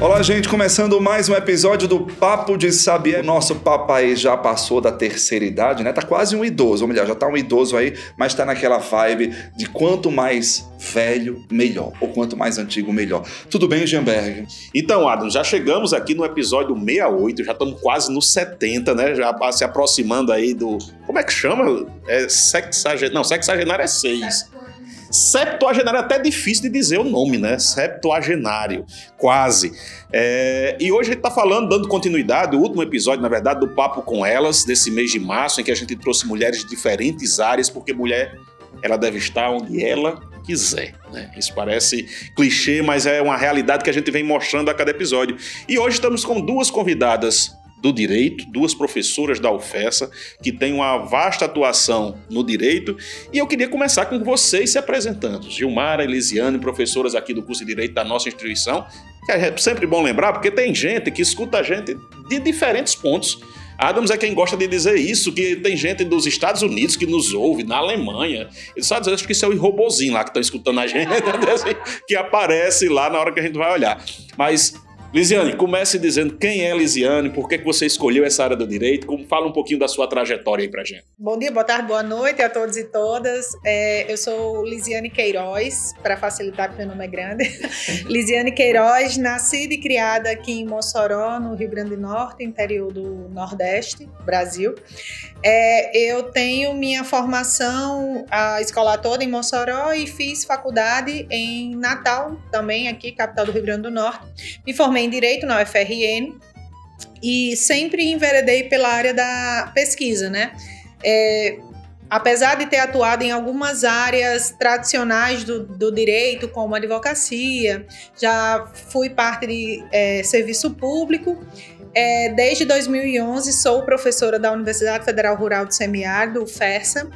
Olá, gente, começando mais um episódio do Papo de Sabiá. Nosso papai já passou da terceira idade, né? Tá quase um idoso, ou melhor, já tá um idoso aí, mas tá naquela vibe de quanto mais velho, melhor. Ou quanto mais antigo, melhor. Tudo bem, Gemberg? Então, Adam, já chegamos aqui no episódio 68, já estamos quase no 70, né? Já se aproximando aí do. Como é que chama? É sexagenário. Não, sexagenário é 6. Septuagenário é até difícil de dizer o nome, né? Septuagenário, quase. É, e hoje a gente está falando, dando continuidade, o último episódio, na verdade, do Papo com Elas, desse mês de março, em que a gente trouxe mulheres de diferentes áreas, porque mulher, ela deve estar onde ela quiser. Né? Isso parece clichê, mas é uma realidade que a gente vem mostrando a cada episódio. E hoje estamos com duas convidadas do direito, duas professoras da UFESA, que têm uma vasta atuação no direito, e eu queria começar com vocês se apresentando. Gilmara, Elisiane, professoras aqui do curso de Direito da nossa instituição, que é sempre bom lembrar, porque tem gente que escuta a gente de diferentes pontos. Adams é quem gosta de dizer isso, que tem gente dos Estados Unidos que nos ouve, na Alemanha. Ele só diz que isso é o robozinho lá que estão escutando a gente, que aparece lá na hora que a gente vai olhar. Mas Lisiane, comece dizendo quem é Lisiane, por que, que você escolheu essa área do direito, como fala um pouquinho da sua trajetória aí pra gente. Bom dia, boa tarde, boa noite a todos e todas. É, eu sou Lisiane Queiroz, para facilitar porque meu nome é grande. Lisiane Queiroz, nascida e criada aqui em Mossoró, no Rio Grande do Norte, interior do Nordeste, Brasil. É, eu tenho minha formação a escola toda em Mossoró e fiz faculdade em Natal, também aqui, capital do Rio Grande do Norte. Me formei em Direito na UFRN e sempre enveredei pela área da pesquisa, né? É, apesar de ter atuado em algumas áreas tradicionais do, do direito, como advocacia, já fui parte de é, serviço público é, desde 2011 sou professora da Universidade Federal Rural do Semiárido, FERSA.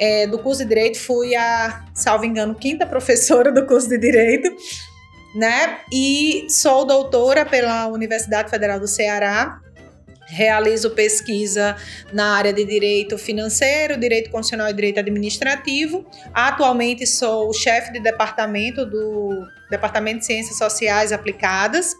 É, do curso de Direito fui a, salvo engano, quinta professora do curso de Direito, né? E sou doutora pela Universidade Federal do Ceará. Realizo pesquisa na área de direito financeiro, direito constitucional e direito administrativo. Atualmente sou chefe de departamento do Departamento de Ciências Sociais Aplicadas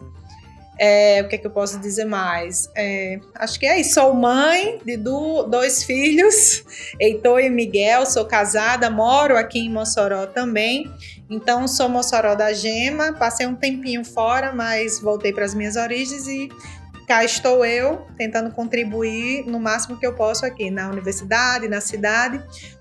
é, o que é que eu posso dizer mais? É, acho que é isso. Sou mãe de do, dois filhos, Heitor e Miguel. Sou casada, moro aqui em Mossoró também. Então, sou Mossoró da Gema. Passei um tempinho fora, mas voltei para as minhas origens e cá estou eu tentando contribuir no máximo que eu posso aqui na universidade, na cidade,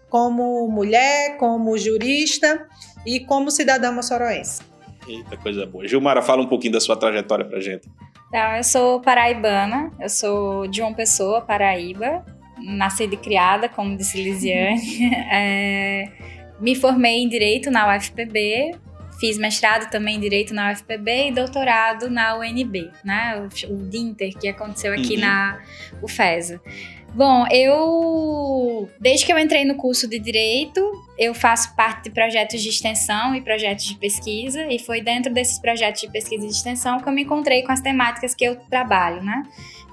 como mulher, como jurista e como cidadã moçoroense. Eita, coisa boa. Gilmara, fala um pouquinho da sua trajetória pra gente. Então, eu sou paraibana, eu sou de uma pessoa, Paraíba, nascida e criada, como disse Lisiane. é, me formei em Direito na UFPB, fiz mestrado também em Direito na UFPB e doutorado na UNB, né? O, o DINTER, que aconteceu aqui uhum. na UFESA. Bom, eu. Desde que eu entrei no curso de Direito, eu faço parte de projetos de extensão e projetos de pesquisa, e foi dentro desses projetos de pesquisa e de extensão que eu me encontrei com as temáticas que eu trabalho, né?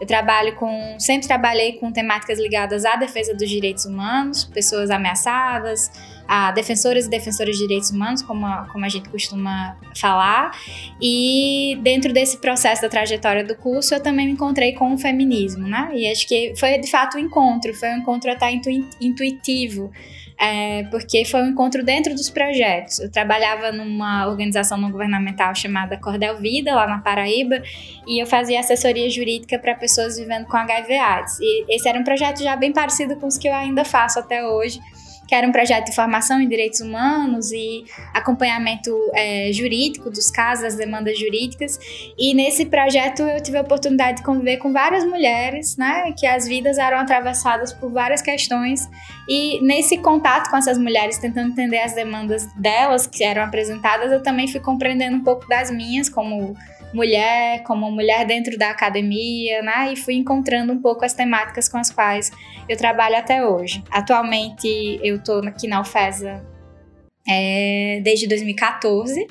Eu trabalho com. Sempre trabalhei com temáticas ligadas à defesa dos direitos humanos, pessoas ameaçadas, a defensoras e defensores de direitos humanos, como a, como a gente costuma falar. E dentro desse processo da trajetória do curso, eu também me encontrei com o feminismo, né? E acho que foi de fato um encontro, foi um encontro até intuitivo é, porque foi um encontro dentro dos projetos. Eu trabalhava numa organização não governamental chamada Cordel Vida, lá na Paraíba, e eu fazia assessoria jurídica para pessoas vivendo com HIV/AIDS. E esse era um projeto já bem parecido com os que eu ainda faço até hoje que era um projeto de formação em direitos humanos e acompanhamento é, jurídico dos casos, das demandas jurídicas. E nesse projeto eu tive a oportunidade de conviver com várias mulheres, né, que as vidas eram atravessadas por várias questões. E nesse contato com essas mulheres, tentando entender as demandas delas que eram apresentadas, eu também fui compreendendo um pouco das minhas, como mulher, como mulher dentro da academia, né? E fui encontrando um pouco as temáticas com as quais eu trabalho até hoje. Atualmente eu estou aqui na UFESA é, desde 2014.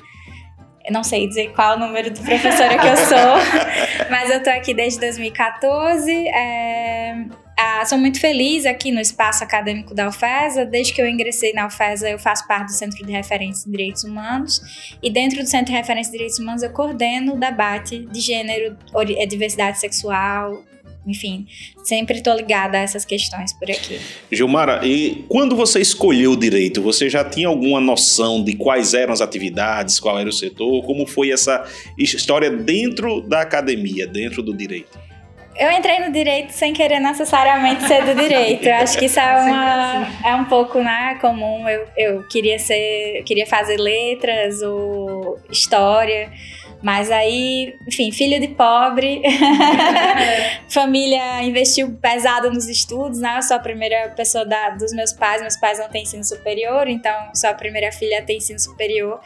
Eu não sei dizer qual o número de professora que eu sou, mas eu tô aqui desde 2014. É, ah, sou muito feliz aqui no espaço acadêmico da UFESA. Desde que eu ingressei na UFESA, eu faço parte do Centro de Referência em Direitos Humanos. E dentro do Centro de Referência em Direitos Humanos, eu coordeno o debate de gênero, é, diversidade sexual, enfim, sempre estou ligada a essas questões por aqui. Gilmara, e quando você escolheu o direito, você já tinha alguma noção de quais eram as atividades, qual era o setor? Como foi essa história dentro da academia, dentro do direito? Eu entrei no direito sem querer necessariamente ser do direito. Eu acho que isso é, uma, é um pouco né, comum. Eu, eu queria ser, eu queria fazer letras ou história. Mas aí, enfim, filho de pobre, família investiu pesado nos estudos, né? Eu sou a primeira pessoa da, dos meus pais, meus pais não têm ensino superior, então sou a primeira filha a ter ensino superior.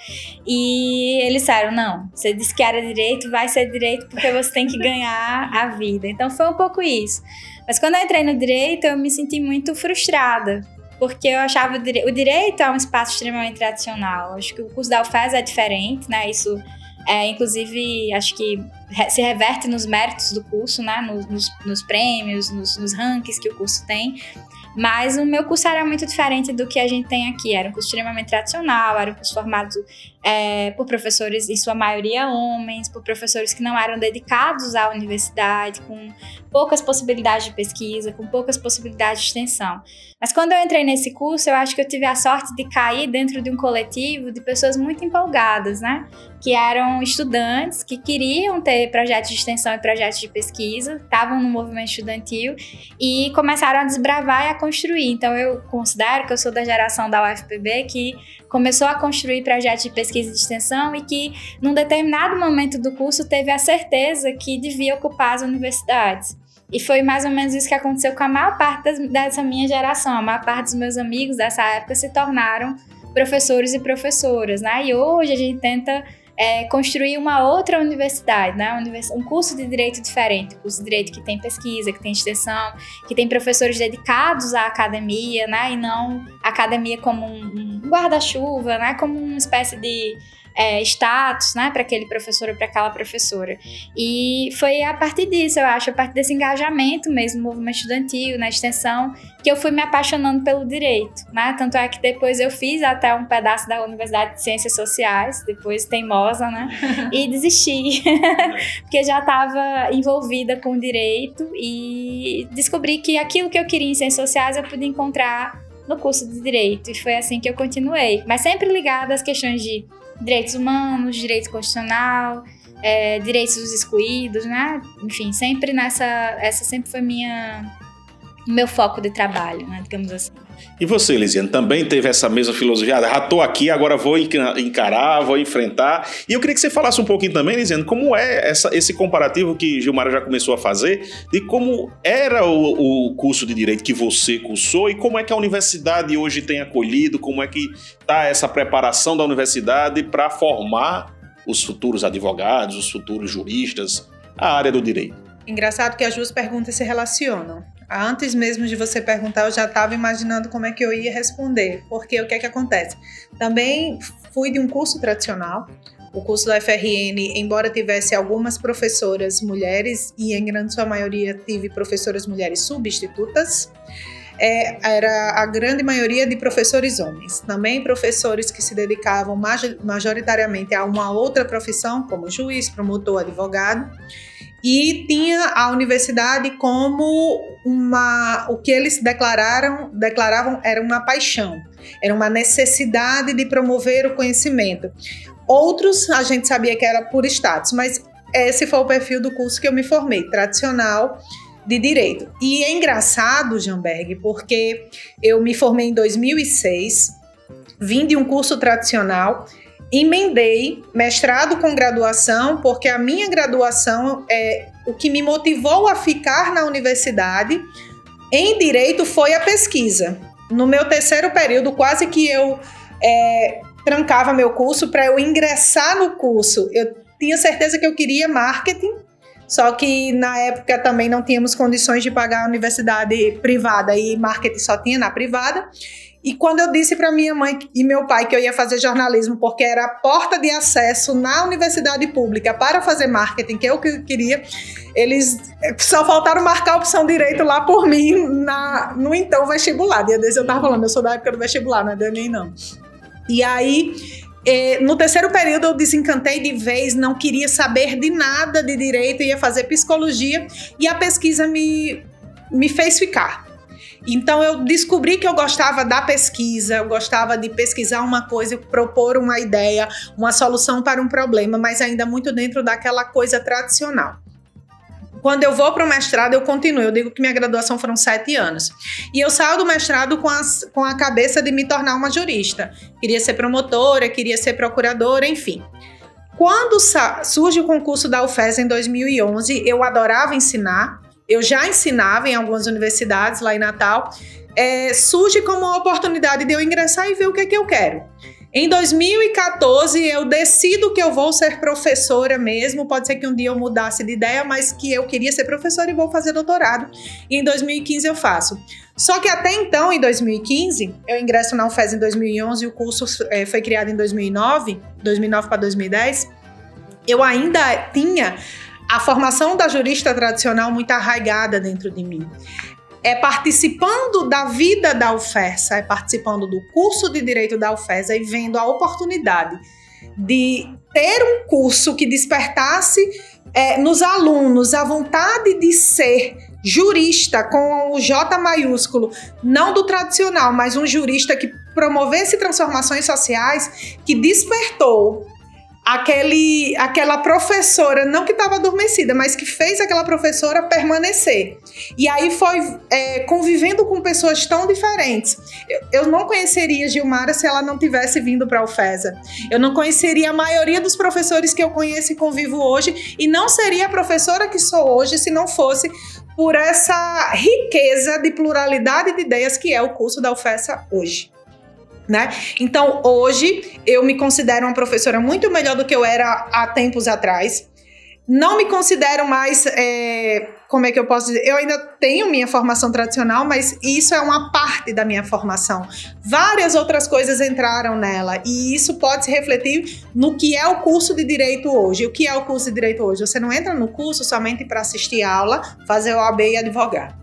E eles disseram: não, você disse que era direito, vai ser direito porque você tem que ganhar a vida. Então foi um pouco isso. Mas quando eu entrei no direito, eu me senti muito frustrada, porque eu achava o, dire... o direito é um espaço extremamente tradicional. Acho que o curso da UFES é diferente, né? Isso é, inclusive, acho que se reverte nos méritos do curso, né? Nos, nos, nos prêmios, nos, nos rankings que o curso tem. Mas o meu curso era muito diferente do que a gente tem aqui. Era um curso extremamente tradicional, era um curso formado é, por professores, em sua maioria homens, por professores que não eram dedicados à universidade, com poucas possibilidades de pesquisa, com poucas possibilidades de extensão. Mas quando eu entrei nesse curso, eu acho que eu tive a sorte de cair dentro de um coletivo de pessoas muito empolgadas, né? Que eram estudantes que queriam ter projetos de extensão e projetos de pesquisa, estavam no movimento estudantil e começaram a desbravar e a construir. Então eu considero que eu sou da geração da UFPB que começou a construir projetos de pesquisa e de extensão e que, num determinado momento do curso, teve a certeza que devia ocupar as universidades. E foi mais ou menos isso que aconteceu com a maior parte das, dessa minha geração. A maior parte dos meus amigos dessa época se tornaram professores e professoras, né? E hoje a gente tenta é, construir uma outra universidade, né? um curso de direito diferente, um curso de direito que tem pesquisa, que tem extensão, que tem professores dedicados à academia, né? E não academia como um, um guarda-chuva, né? Como uma espécie de é, status, né, para aquele professor ou para aquela professora. E foi a partir disso, eu acho, a partir desse engajamento mesmo, no movimento estudantil, na extensão, que eu fui me apaixonando pelo direito, né? Tanto é que depois eu fiz até um pedaço da Universidade de Ciências Sociais, depois teimosa, né? E desisti, porque já estava envolvida com o direito e descobri que aquilo que eu queria em Ciências Sociais eu podia encontrar no curso de Direito. E foi assim que eu continuei. Mas sempre ligada às questões de direitos humanos, direito constitucional, é, direitos dos excluídos, né? Enfim, sempre nessa. Essa sempre foi minha meu foco de trabalho, né? Digamos assim. E você, Lisiane, também teve essa mesma filosofia? Ah, estou aqui, agora vou encarar, vou enfrentar. E eu queria que você falasse um pouquinho também, Lisiane, como é essa, esse comparativo que Gilmara já começou a fazer, de como era o, o curso de Direito que você cursou e como é que a universidade hoje tem acolhido, como é que está essa preparação da universidade para formar os futuros advogados, os futuros juristas, a área do direito. Engraçado que as duas perguntas se relacionam. Antes mesmo de você perguntar, eu já estava imaginando como é que eu ia responder, porque o que é que acontece? Também fui de um curso tradicional, o curso da FRN, embora tivesse algumas professoras mulheres, e em grande sua maioria tive professoras mulheres substitutas, é, era a grande maioria de professores homens. Também professores que se dedicavam majoritariamente a uma outra profissão, como juiz, promotor, advogado e tinha a universidade como uma o que eles declararam declaravam era uma paixão era uma necessidade de promover o conhecimento. Outros a gente sabia que era por status mas esse foi o perfil do curso que eu me formei tradicional de direito. E é engraçado Jamberg porque eu me formei em 2006 vim de um curso tradicional emendei mestrado com graduação, porque a minha graduação é o que me motivou a ficar na universidade em direito foi a pesquisa. No meu terceiro período, quase que eu é, trancava meu curso para eu ingressar no curso. Eu tinha certeza que eu queria marketing, só que na época também não tínhamos condições de pagar a universidade privada e marketing só tinha na privada. E quando eu disse para minha mãe e meu pai que eu ia fazer jornalismo porque era a porta de acesso na universidade pública para fazer marketing, que eu queria, eles só faltaram marcar a opção direito lá por mim na, no então vestibular. Dia desses eu tava falando, eu sou da época do vestibular, não é da nem não. E aí é, no terceiro período eu desencantei de vez, não queria saber de nada de direito, ia fazer psicologia e a pesquisa me, me fez ficar. Então eu descobri que eu gostava da pesquisa, eu gostava de pesquisar uma coisa, propor uma ideia, uma solução para um problema, mas ainda muito dentro daquela coisa tradicional. Quando eu vou para o mestrado, eu continuo. Eu digo que minha graduação foram sete anos. E eu saio do mestrado com, as, com a cabeça de me tornar uma jurista. Queria ser promotora, queria ser procuradora, enfim. Quando surge o concurso da UFES em 2011, eu adorava ensinar eu já ensinava em algumas universidades lá em Natal, é, surge como uma oportunidade de eu ingressar e ver o que é que eu quero. Em 2014, eu decido que eu vou ser professora mesmo. Pode ser que um dia eu mudasse de ideia, mas que eu queria ser professora e vou fazer doutorado. E em 2015 eu faço. Só que até então, em 2015, eu ingresso na UFES em 2011 e o curso é, foi criado em 2009, 2009 para 2010. Eu ainda tinha a formação da jurista tradicional muito arraigada dentro de mim. É participando da vida da UFESA, é participando do curso de direito da UFESA e vendo a oportunidade de ter um curso que despertasse é, nos alunos a vontade de ser jurista com o J maiúsculo, não do tradicional, mas um jurista que promovesse transformações sociais, que despertou aquele, aquela professora, não que estava adormecida, mas que fez aquela professora permanecer. E aí foi é, convivendo com pessoas tão diferentes. Eu, eu não conheceria Gilmara se ela não tivesse vindo para a UFESA. Eu não conheceria a maioria dos professores que eu conheço e convivo hoje, e não seria a professora que sou hoje se não fosse por essa riqueza de pluralidade de ideias que é o curso da UFESA hoje né? Então, hoje eu me considero uma professora muito melhor do que eu era há tempos atrás. Não me considero mais, é, como é que eu posso dizer? Eu ainda tenho minha formação tradicional, mas isso é uma parte da minha formação. Várias outras coisas entraram nela e isso pode se refletir no que é o curso de direito hoje. O que é o curso de direito hoje? Você não entra no curso somente para assistir aula, fazer o AB e advogar.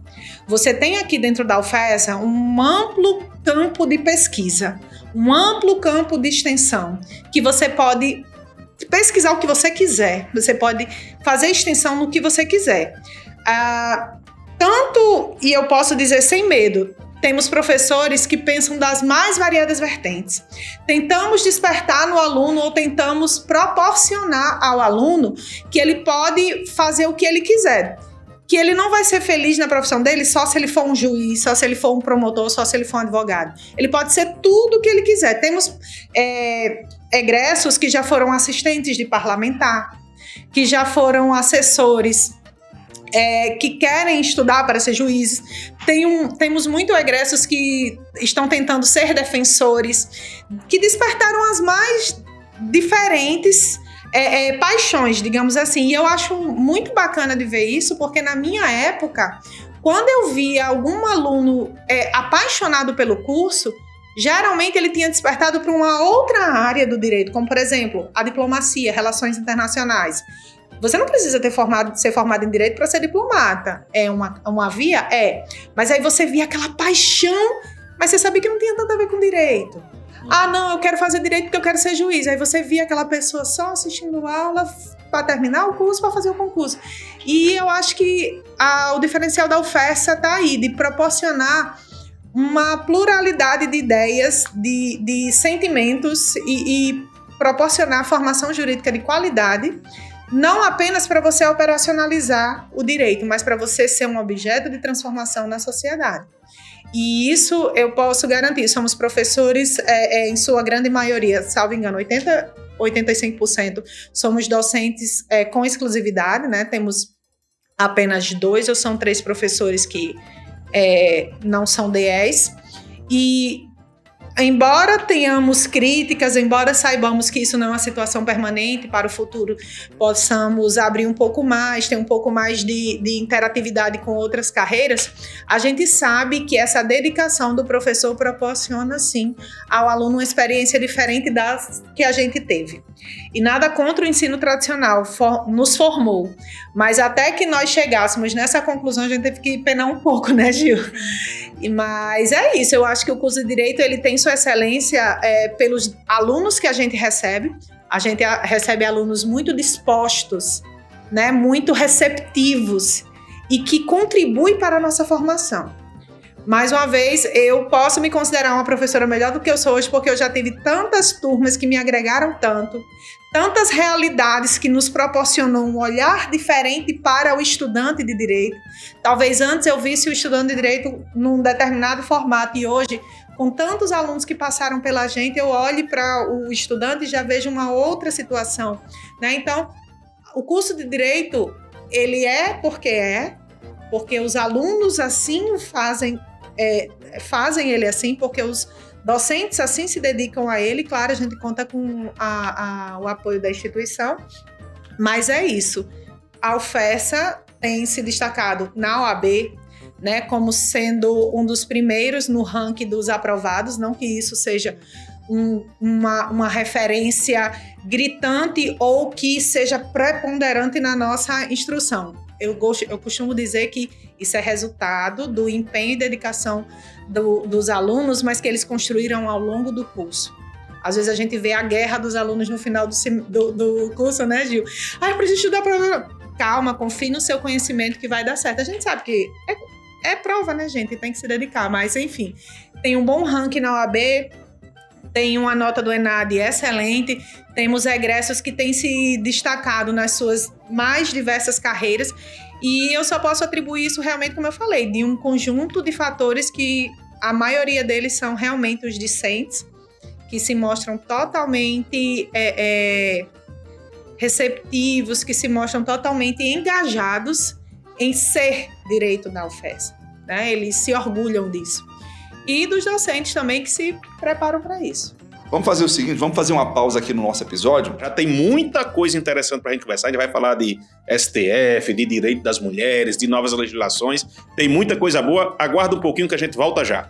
Você tem aqui dentro da UFESA um amplo campo de pesquisa, um amplo campo de extensão, que você pode pesquisar o que você quiser, você pode fazer extensão no que você quiser. Ah, tanto, e eu posso dizer sem medo, temos professores que pensam das mais variadas vertentes. Tentamos despertar no aluno ou tentamos proporcionar ao aluno que ele pode fazer o que ele quiser que ele não vai ser feliz na profissão dele só se ele for um juiz, só se ele for um promotor, só se ele for um advogado. Ele pode ser tudo o que ele quiser. Temos é, egressos que já foram assistentes de parlamentar, que já foram assessores. É, que querem estudar para ser juízes. Tem um, temos muito egressos que estão tentando ser defensores, que despertaram as mais diferentes é, é, paixões, digamos assim. E eu acho muito bacana de ver isso, porque na minha época, quando eu via algum aluno é, apaixonado pelo curso, geralmente ele tinha despertado para uma outra área do direito, como por exemplo a diplomacia, relações internacionais. Você não precisa ter formado, ser formado em direito para ser diplomata. É uma, uma via? É. Mas aí você via aquela paixão, mas você sabia que não tinha tanto a ver com direito. Ah, não, eu quero fazer direito porque eu quero ser juiz. Aí você via aquela pessoa só assistindo aula para terminar o curso, para fazer o concurso. E eu acho que a, o diferencial da UFESA está aí, de proporcionar uma pluralidade de ideias, de, de sentimentos e, e proporcionar formação jurídica de qualidade não apenas para você operacionalizar o direito, mas para você ser um objeto de transformação na sociedade. E isso eu posso garantir. Somos professores, é, é, em sua grande maioria, salvo engano, 80, 85% somos docentes é, com exclusividade, né? Temos apenas dois ou são três professores que é, não são DEs. E embora tenhamos críticas, embora saibamos que isso não é uma situação permanente para o futuro, possamos abrir um pouco mais, ter um pouco mais de, de interatividade com outras carreiras, a gente sabe que essa dedicação do professor proporciona, sim, ao aluno uma experiência diferente das que a gente teve. E nada contra o ensino tradicional, for, nos formou. Mas até que nós chegássemos nessa conclusão, a gente teve que penar um pouco, né, Gil? Mas é isso, eu acho que o curso de Direito ele tem sua excelência é, pelos alunos que a gente recebe. A gente recebe alunos muito dispostos, né, muito receptivos e que contribuem para a nossa formação. Mais uma vez, eu posso me considerar uma professora melhor do que eu sou hoje, porque eu já tive tantas turmas que me agregaram tanto, tantas realidades que nos proporcionam um olhar diferente para o estudante de direito. Talvez antes eu visse o estudante de direito num determinado formato e hoje, com tantos alunos que passaram pela gente, eu olho para o estudante e já vejo uma outra situação. Né? Então, o curso de direito, ele é porque é, porque os alunos assim fazem é, fazem ele assim, porque os docentes assim se dedicam a ele. Claro, a gente conta com a, a, o apoio da instituição, mas é isso. A UFESA tem se destacado na OAB, né, como sendo um dos primeiros no ranking dos aprovados, não que isso seja um, uma, uma referência gritante ou que seja preponderante na nossa instrução eu, gosto, eu costumo dizer que isso é resultado do empenho e dedicação do, dos alunos, mas que eles construíram ao longo do curso. Às vezes a gente vê a guerra dos alunos no final do, do, do curso, né, Gil? Ah, eu preciso estudar para. Calma, confie no seu conhecimento que vai dar certo. A gente sabe que é, é prova, né, gente? Tem que se dedicar, mas enfim. Tem um bom ranking na OAB, tem uma nota do ENAD excelente, temos egressos que têm se destacado nas suas mais diversas carreiras, e eu só posso atribuir isso realmente, como eu falei, de um conjunto de fatores que a maioria deles são realmente os discentes, que se mostram totalmente é, é, receptivos, que se mostram totalmente engajados em ser direito da UFES. Né? Eles se orgulham disso e dos docentes também que se preparam para isso. Vamos fazer o seguinte, vamos fazer uma pausa aqui no nosso episódio. Já tem muita coisa interessante para a gente conversar. A gente vai falar de STF, de direito das mulheres, de novas legislações. Tem muita coisa boa. Aguarda um pouquinho que a gente volta já.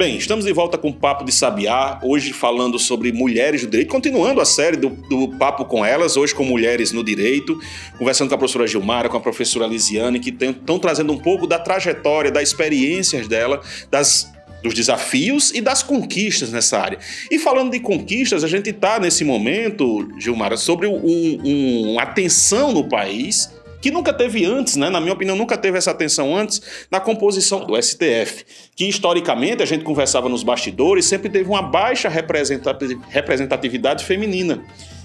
Bem, estamos de volta com o Papo de Sabiá, hoje falando sobre mulheres no direito, continuando a série do, do Papo com Elas, hoje com mulheres no direito, conversando com a professora Gilmara, com a professora Lisiane, que estão trazendo um pouco da trajetória, das experiências dela, das dos desafios e das conquistas nessa área. E falando de conquistas, a gente está nesse momento, Gilmara, sobre um, um, uma atenção no país que nunca teve antes, né? na minha opinião, nunca teve essa atenção antes na composição do STF, que historicamente a gente conversava nos bastidores, sempre teve uma baixa representatividade feminina.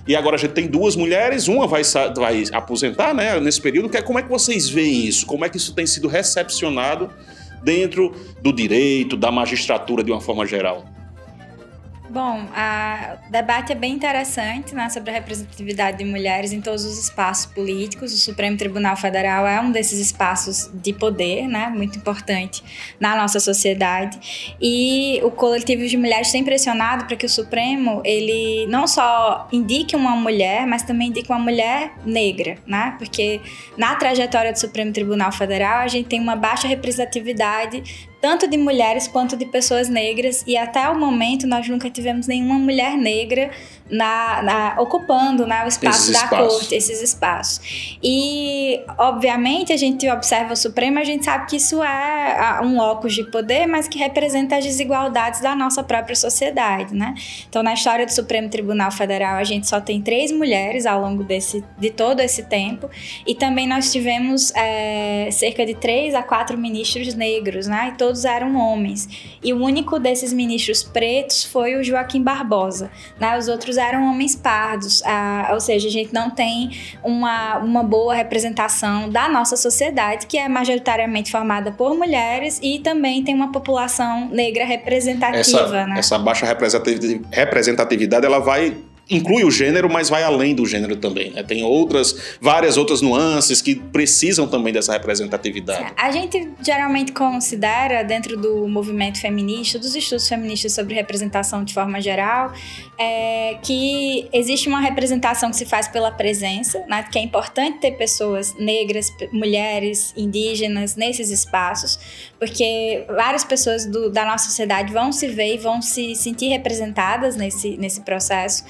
E agora a gente tem duas mulheres, uma vai, vai aposentar né, nesse período. É, como é que vocês veem isso? Como é que isso tem sido recepcionado dentro do direito, da magistratura de uma forma geral? Bom, o debate é bem interessante né, sobre a representatividade de mulheres em todos os espaços políticos. O Supremo Tribunal Federal é um desses espaços de poder, né, muito importante na nossa sociedade. E o coletivo de mulheres tem pressionado para que o Supremo ele não só indique uma mulher, mas também indique uma mulher negra, né? Porque na trajetória do Supremo Tribunal Federal a gente tem uma baixa representatividade tanto de mulheres quanto de pessoas negras, e até o momento nós nunca tivemos nenhuma mulher negra na, na, ocupando né, o espaço Esses da espaços. corte, esses espaços. E, obviamente, a gente observa o Supremo, a gente sabe que isso é um locus de poder, mas que representa as desigualdades da nossa própria sociedade, né? Então, na história do Supremo Tribunal Federal, a gente só tem três mulheres ao longo desse, de todo esse tempo, e também nós tivemos é, cerca de três a quatro ministros negros, né? E todos eram homens. E o único desses ministros pretos foi o Joaquim Barbosa, né? Os outros eram homens pardos, ah, ou seja, a gente não tem uma, uma boa representação da nossa sociedade, que é majoritariamente formada por mulheres e também tem uma população negra representativa, Essa, né? essa baixa representativi- representatividade, ela vai inclui o gênero, mas vai além do gênero também. né? Tem outras, várias outras nuances que precisam também dessa representatividade. A gente geralmente considera, dentro do movimento feminista, dos estudos feministas sobre representação de forma geral, é, que existe uma representação que se faz pela presença, né, que é importante ter pessoas negras, mulheres, indígenas nesses espaços, porque várias pessoas do- da nossa sociedade vão se ver e vão se sentir representadas nesse, nesse processo.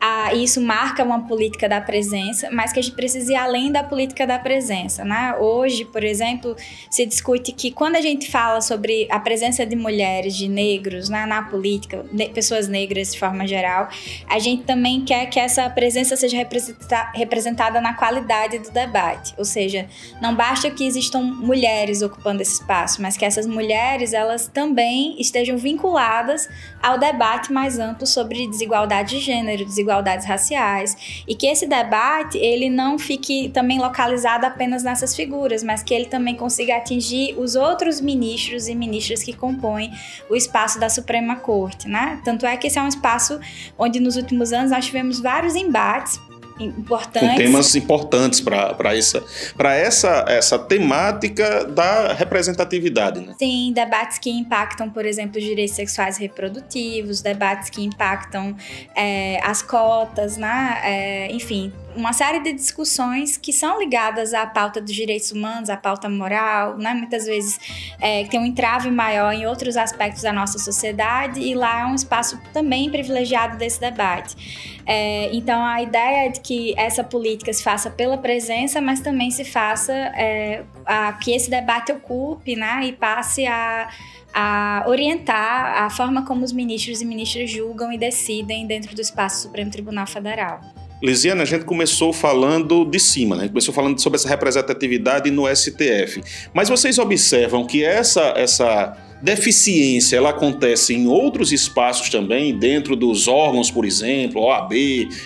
Ah, e isso marca uma política da presença, mas que a gente precisa ir além da política da presença. Né? Hoje, por exemplo, se discute que quando a gente fala sobre a presença de mulheres, de negros né, na política, ne- pessoas negras de forma geral, a gente também quer que essa presença seja representa- representada na qualidade do debate. Ou seja, não basta que existam mulheres ocupando esse espaço, mas que essas mulheres elas também estejam vinculadas ao debate mais amplo sobre desigualdade de gênero, desigualdades raciais, e que esse debate ele não fique também localizado apenas nessas figuras, mas que ele também consiga atingir os outros ministros e ministras que compõem o espaço da Suprema Corte, né? Tanto é que esse é um espaço onde nos últimos anos nós tivemos vários embates importantes Com temas importantes para essa, pra essa, essa temática da representatividade. Né? Sim, debates que impactam, por exemplo, os direitos sexuais e reprodutivos, debates que impactam é, as cotas, né? É, enfim, uma série de discussões que são ligadas à pauta dos direitos humanos, à pauta moral, né? Muitas vezes é, tem um entrave maior em outros aspectos da nossa sociedade e lá é um espaço também privilegiado desse debate. É, então, a ideia é de que essa política se faça pela presença, mas também se faça é, a, que esse debate ocupe né, e passe a, a orientar a forma como os ministros e ministras julgam e decidem dentro do espaço do Supremo Tribunal Federal. Lisiana, a gente começou falando de cima, né? Começou falando sobre essa representatividade no STF. Mas vocês observam que essa, essa deficiência ela acontece em outros espaços também, dentro dos órgãos, por exemplo, OAB,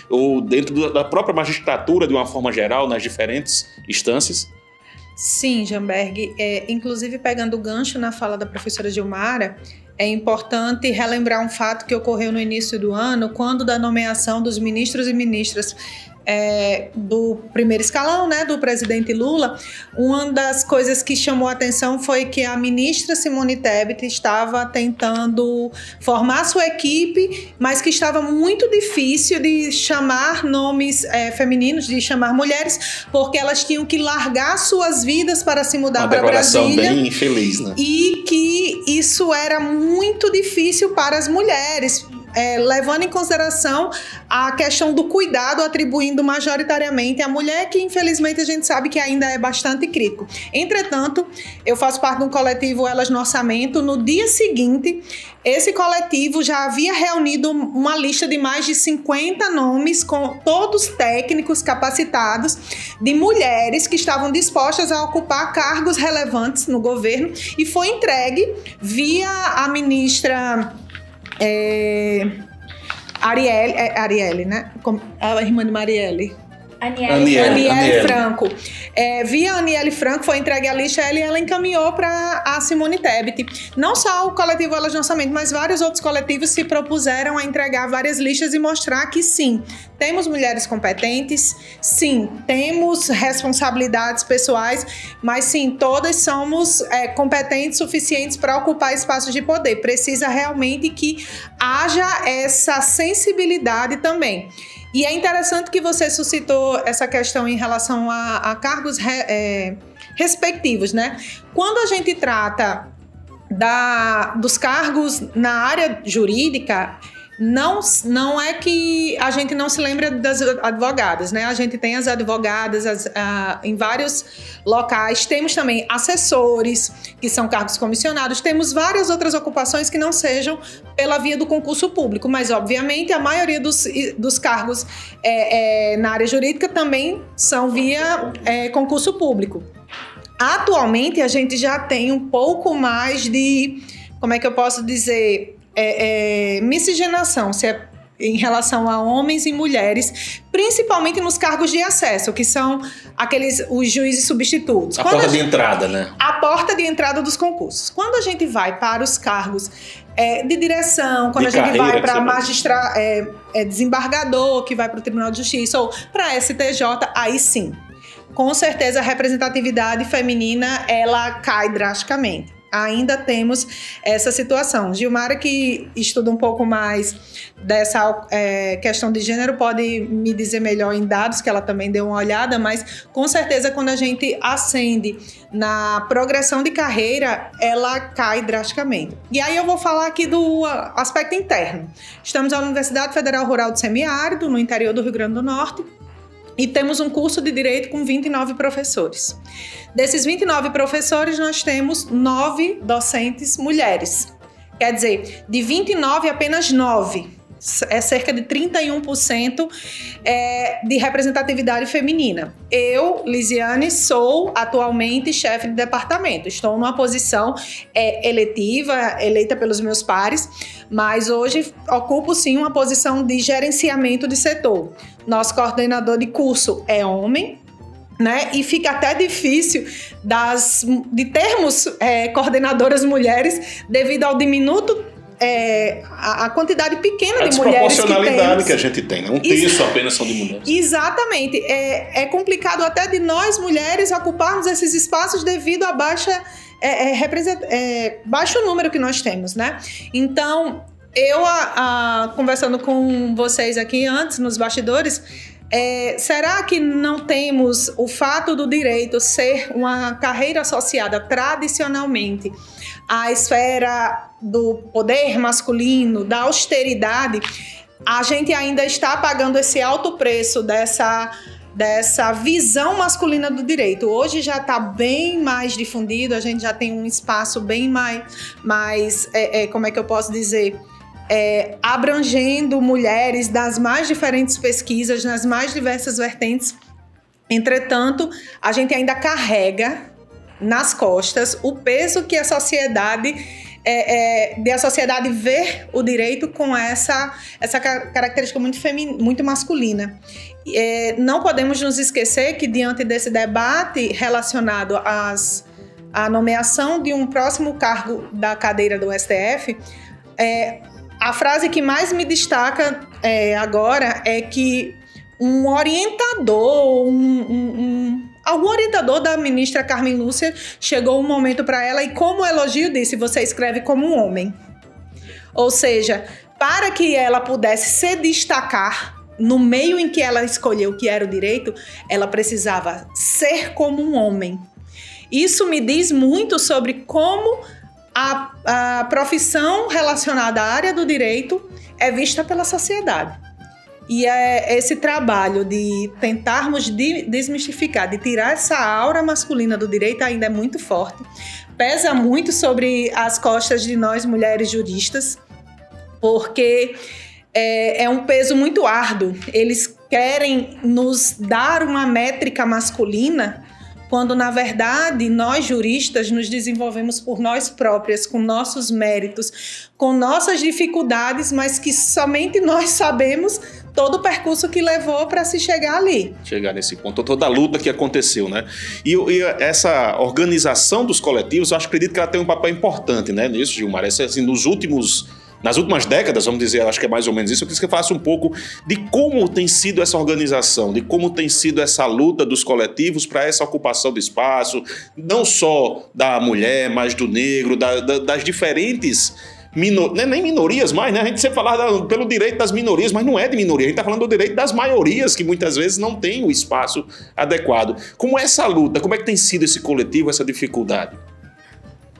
ou dentro da própria magistratura de uma forma geral, nas diferentes instâncias? Sim, Jamberg. É, inclusive, pegando o gancho na fala da professora Gilmara, é importante relembrar um fato que ocorreu no início do ano, quando da nomeação dos ministros e ministras é, do primeiro escalão, né, do presidente Lula, uma das coisas que chamou a atenção foi que a ministra Simone Tebet estava tentando formar sua equipe, mas que estava muito difícil de chamar nomes é, femininos, de chamar mulheres, porque elas tinham que largar suas vidas para se mudar para Brasília bem infeliz, né? e que isso era muito difícil para as mulheres. É, levando em consideração a questão do cuidado atribuindo majoritariamente à mulher, que infelizmente a gente sabe que ainda é bastante crítico. Entretanto, eu faço parte de um coletivo Elas no Orçamento. No dia seguinte, esse coletivo já havia reunido uma lista de mais de 50 nomes, com todos técnicos capacitados, de mulheres que estavam dispostas a ocupar cargos relevantes no governo e foi entregue via a ministra. É, Arielle, é, Arielle, né? Como- A irmã de Marielle. Aniele, Aniele. Aniele, Aniele. Franco. É, via Aniele Franco, foi entregue a lista ela e ela encaminhou para a Simone Tebet. Não só o coletivo Elas no Orçamento, mas vários outros coletivos se propuseram a entregar várias listas e mostrar que sim, temos mulheres competentes, sim, temos responsabilidades pessoais, mas sim, todas somos é, competentes suficientes para ocupar espaços de poder. Precisa realmente que haja essa sensibilidade também. E é interessante que você suscitou essa questão em relação a, a cargos re- é, respectivos, né? Quando a gente trata da, dos cargos na área jurídica, não, não é que a gente não se lembra das advogadas, né? A gente tem as advogadas as, uh, em vários locais, temos também assessores, que são cargos comissionados, temos várias outras ocupações que não sejam pela via do concurso público, mas obviamente a maioria dos, dos cargos é, é, na área jurídica também são via é, concurso público. Atualmente a gente já tem um pouco mais de, como é que eu posso dizer, é, é, miscigenação, se é em relação a homens e mulheres, principalmente nos cargos de acesso, que são aqueles os juízes substitutos. A Quando porta a gente, de entrada, né? A porta de entrada dos concursos. Quando a gente vai para os cargos é, de direção, quando de a gente vai para magistrado, é, é, desembargador, que vai para o Tribunal de Justiça ou para STJ, aí sim. Com certeza a representatividade feminina ela cai drasticamente ainda temos essa situação. Gilmara, que estuda um pouco mais dessa é, questão de gênero, pode me dizer melhor em dados, que ela também deu uma olhada, mas com certeza quando a gente ascende na progressão de carreira, ela cai drasticamente. E aí eu vou falar aqui do aspecto interno. Estamos na Universidade Federal Rural do Semiárido, no interior do Rio Grande do Norte, e temos um curso de direito com 29 professores. Desses 29 professores, nós temos nove docentes mulheres. Quer dizer, de 29, apenas nove é cerca de 31% é, de representatividade feminina. Eu, Lisiane, sou atualmente chefe de departamento. Estou numa posição é, eletiva, eleita pelos meus pares, mas hoje ocupo sim uma posição de gerenciamento de setor. Nosso coordenador de curso é homem, né? E fica até difícil das, de termos é, coordenadoras mulheres devido ao diminuto é, a, a, quantidade pequena a de mulheres que temos. que a gente tem, né? um terço apenas são de mulheres. Exatamente. É, é complicado até de nós, mulheres, ocuparmos esses espaços devido à baixa, é, é, é, baixo número que nós temos, né? Então, eu, a, a, conversando com vocês aqui antes, nos bastidores, é, será que não temos o fato do direito ser uma carreira associada tradicionalmente à esfera do poder masculino, da austeridade? A gente ainda está pagando esse alto preço dessa dessa visão masculina do direito. Hoje já está bem mais difundido, a gente já tem um espaço bem mais, mais é, é, como é que eu posso dizer? é, abrangendo mulheres das mais diferentes pesquisas, nas mais diversas vertentes. Entretanto, a gente ainda carrega nas costas o peso que a sociedade é, é, de a sociedade ver o direito com essa, essa característica muito, femin, muito masculina. É, não podemos nos esquecer que, diante desse debate relacionado às, à nomeação de um próximo cargo da cadeira do STF, é, a frase que mais me destaca é, agora é que um orientador, um, um, algum orientador da ministra Carmen Lúcia chegou um momento para ela e, como elogio, disse: Você escreve como um homem. Ou seja, para que ela pudesse se destacar no meio em que ela escolheu que era o direito, ela precisava ser como um homem. Isso me diz muito sobre como a, a profissão relacionada à área do direito é vista pela sociedade. E é esse trabalho de tentarmos de desmistificar, de tirar essa aura masculina do direito ainda é muito forte. Pesa muito sobre as costas de nós mulheres juristas, porque é, é um peso muito árduo. Eles querem nos dar uma métrica masculina quando na verdade nós juristas nos desenvolvemos por nós próprias, com nossos méritos, com nossas dificuldades, mas que somente nós sabemos todo o percurso que levou para se chegar ali. Chegar nesse ponto, toda a luta que aconteceu, né? E, e, essa organização dos coletivos, eu acredito que ela tem um papel importante, né? Nisso, Gilmar. Essa, assim, nos últimos nas últimas décadas, vamos dizer, acho que é mais ou menos isso, eu queria que você falasse um pouco de como tem sido essa organização, de como tem sido essa luta dos coletivos para essa ocupação do espaço, não só da mulher, mas do negro, da, da, das diferentes minor, é nem minorias mais, né? A gente sempre fala pelo direito das minorias, mas não é de minoria, a gente está falando do direito das maiorias, que muitas vezes não tem o espaço adequado. Como é essa luta? Como é que tem sido esse coletivo, essa dificuldade?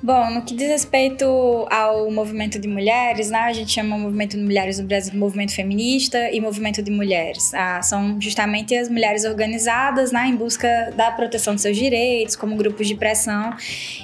Bom, no que diz respeito ao movimento de mulheres, né, a gente chama o movimento de mulheres no Brasil movimento feminista e movimento de mulheres. Ah, são justamente as mulheres organizadas né, em busca da proteção de seus direitos, como grupos de pressão.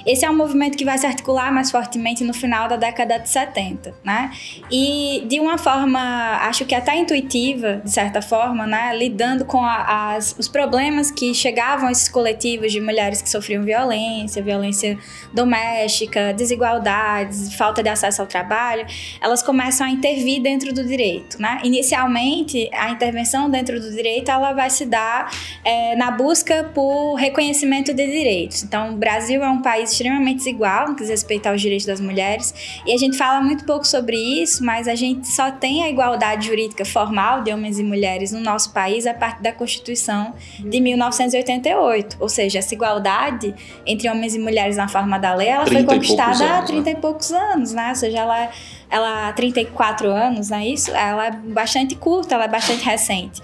Esse é um movimento que vai se articular mais fortemente no final da década de 70, né? E de uma forma, acho que até intuitiva, de certa forma, né, lidando com a, as, os problemas que chegavam a esses coletivos de mulheres que sofriam violência, violência doméstica, desigualdades, falta de acesso ao trabalho, elas começam a intervir dentro do direito, né? Inicialmente, a intervenção dentro do direito ela vai se dar é, na busca por reconhecimento de direitos. Então, o Brasil é um país extremamente desigual no que diz respeito aos direitos das mulheres e a gente fala muito pouco sobre isso, mas a gente só tem a igualdade jurídica formal de homens e mulheres no nosso país a partir da Constituição de 1988, ou seja, essa igualdade entre homens e mulheres na forma da lei, ela foi conquistada há 30 né? e poucos anos, né? Ou seja, ela ela há 34 anos, não é isso? Ela é bastante curta, ela é bastante recente.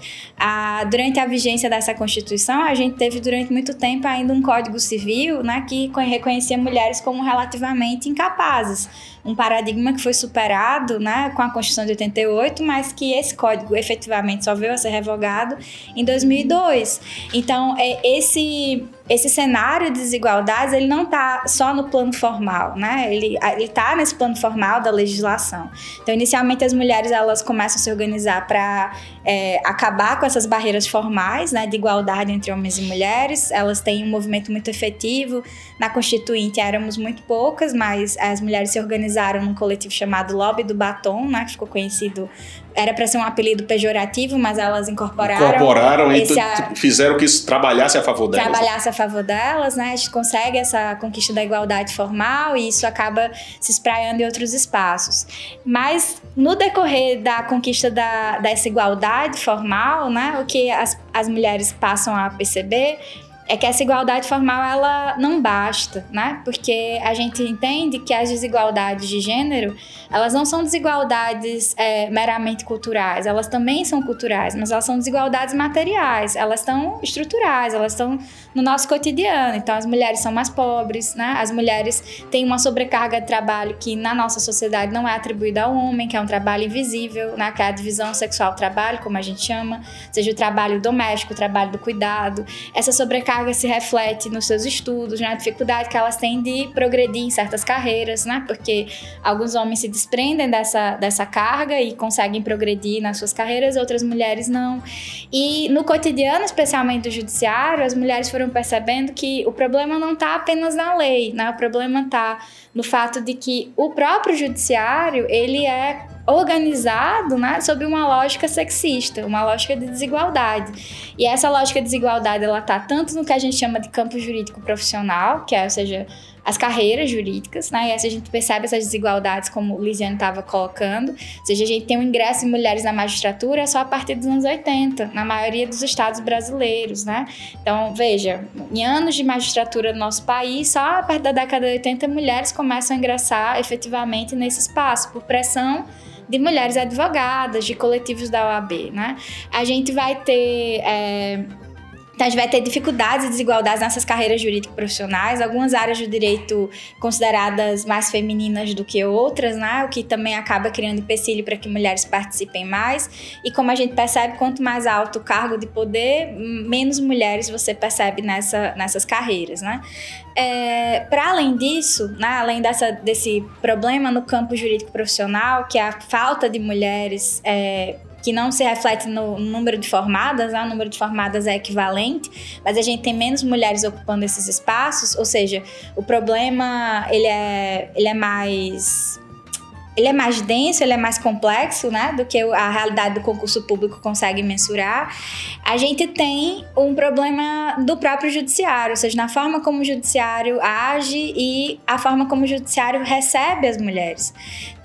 Durante a vigência dessa Constituição, a gente teve durante muito tempo ainda um Código Civil né, que reconhecia mulheres como relativamente incapazes um paradigma que foi superado né, com a Constituição de 88, mas que esse código efetivamente só veio a ser revogado em 2002. Então, é, esse, esse cenário de desigualdades ele não está só no plano formal, né? ele está nesse plano formal da legislação. Então, inicialmente, as mulheres elas começam a se organizar para é, acabar com essas barreiras formais né, de igualdade entre homens e mulheres. Elas têm um movimento muito efetivo. Na Constituinte éramos muito poucas, mas as mulheres se organizaram num coletivo chamado Lobby do Batom, né, que ficou conhecido era para ser um apelido pejorativo, mas elas incorporaram. Incorporaram e a, fizeram que isso trabalhasse a favor delas. Trabalhasse a favor delas, né? A gente consegue essa conquista da igualdade formal e isso acaba se espraiando em outros espaços. Mas no decorrer da conquista da, dessa igualdade formal, né? O que as, as mulheres passam a perceber é que essa igualdade formal ela não basta, né? Porque a gente entende que as desigualdades de gênero elas não são desigualdades é, meramente culturais, elas também são culturais, mas elas são desigualdades materiais, elas estão estruturais, elas estão no nosso cotidiano. Então, as mulheres são mais pobres, né? As mulheres têm uma sobrecarga de trabalho que na nossa sociedade não é atribuída ao homem, que é um trabalho invisível, né? Que é a divisão sexual-trabalho, como a gente chama, seja o trabalho doméstico, o trabalho do cuidado. Essa sobrecarga se reflete nos seus estudos, na dificuldade que elas têm de progredir em certas carreiras, né? Porque alguns homens se desprendem dessa, dessa carga e conseguem progredir nas suas carreiras, outras mulheres não. E no cotidiano, especialmente do judiciário, as mulheres foram percebendo que o problema não está apenas na lei, né? O problema está no fato de que o próprio judiciário, ele é organizado né, sob uma lógica sexista, uma lógica de desigualdade. E essa lógica de desigualdade ela está tanto no que a gente chama de campo jurídico profissional, que é, ou seja, as carreiras jurídicas, né? E aí a gente percebe essas desigualdades, como o Lisiane estava colocando. Ou seja, a gente tem um ingresso de mulheres na magistratura só a partir dos anos 80, na maioria dos estados brasileiros, né? Então, veja, em anos de magistratura no nosso país, só a partir da década de 80 mulheres começam a ingressar efetivamente nesse espaço, por pressão de mulheres advogadas, de coletivos da OAB, né? A gente vai ter... É, então, a gente vai ter dificuldades e desigualdades nessas carreiras jurídicas profissionais, algumas áreas do direito consideradas mais femininas do que outras, né? O que também acaba criando empecilho para que mulheres participem mais. E como a gente percebe, quanto mais alto o cargo de poder, menos mulheres você percebe nessa, nessas carreiras, né? É, para além disso, né, além dessa, desse problema no campo jurídico profissional, que é a falta de mulheres é, que não se reflete no número de formadas, né? o número de formadas é equivalente, mas a gente tem menos mulheres ocupando esses espaços, ou seja, o problema ele é, ele é mais ele é mais denso, ele é mais complexo, né, do que a realidade do concurso público consegue mensurar. A gente tem um problema do próprio judiciário, ou seja, na forma como o judiciário age e a forma como o judiciário recebe as mulheres.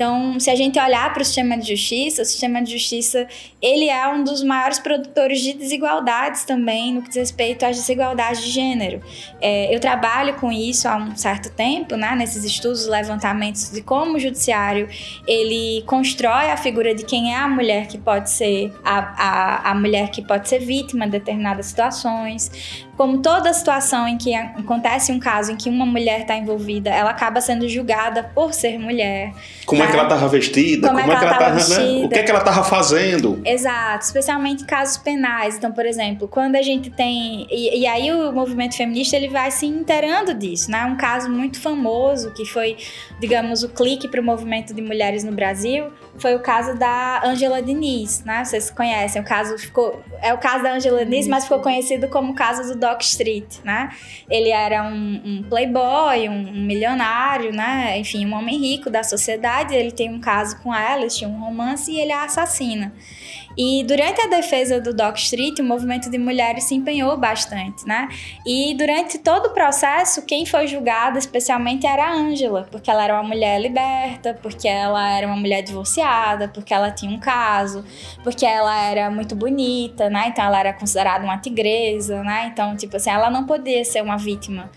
Então, se a gente olhar para o sistema de justiça, o sistema de justiça ele é um dos maiores produtores de desigualdades também no que diz respeito às desigualdades de gênero. É, eu trabalho com isso há um certo tempo, né, nesses estudos, levantamentos de como o judiciário ele constrói a figura de quem é a mulher que pode ser a, a, a mulher que pode ser vítima de determinadas situações. Como toda situação em que acontece um caso em que uma mulher está envolvida, ela acaba sendo julgada por ser mulher. Como é que ela estava vestida? Como, é que ela estava né? vestida? O que é que ela estava fazendo? Exato, especialmente casos penais. Então, por exemplo, quando a gente tem. E, e, aí o movimento feminista ele vai se inteirando disso, né? Um caso muito famoso que foi, digamos, o clique para o movimento de mulheres no Brasil foi o caso da Angela Diniz, né? Vocês conhecem, o caso ficou. É o caso da Angela Diniz, mas ficou conhecido como o caso do Doc Street, né? Ele era um, um playboy, um, um, milionário, né? Enfim, um homem rico da sociedade. Ele tem um caso com ela, eles tinham um romance e ele a assassina. E durante a defesa do Doc Street, o movimento de mulheres se empenhou bastante, né? E durante todo o processo, quem foi julgada especialmente era a Angela, porque ela era uma mulher liberta, porque ela era uma mulher divorciada, porque ela tinha um caso, porque ela era muito bonita, né? Então ela era considerada uma tigresa, né? Então, tipo assim, ela não podia ser uma vítima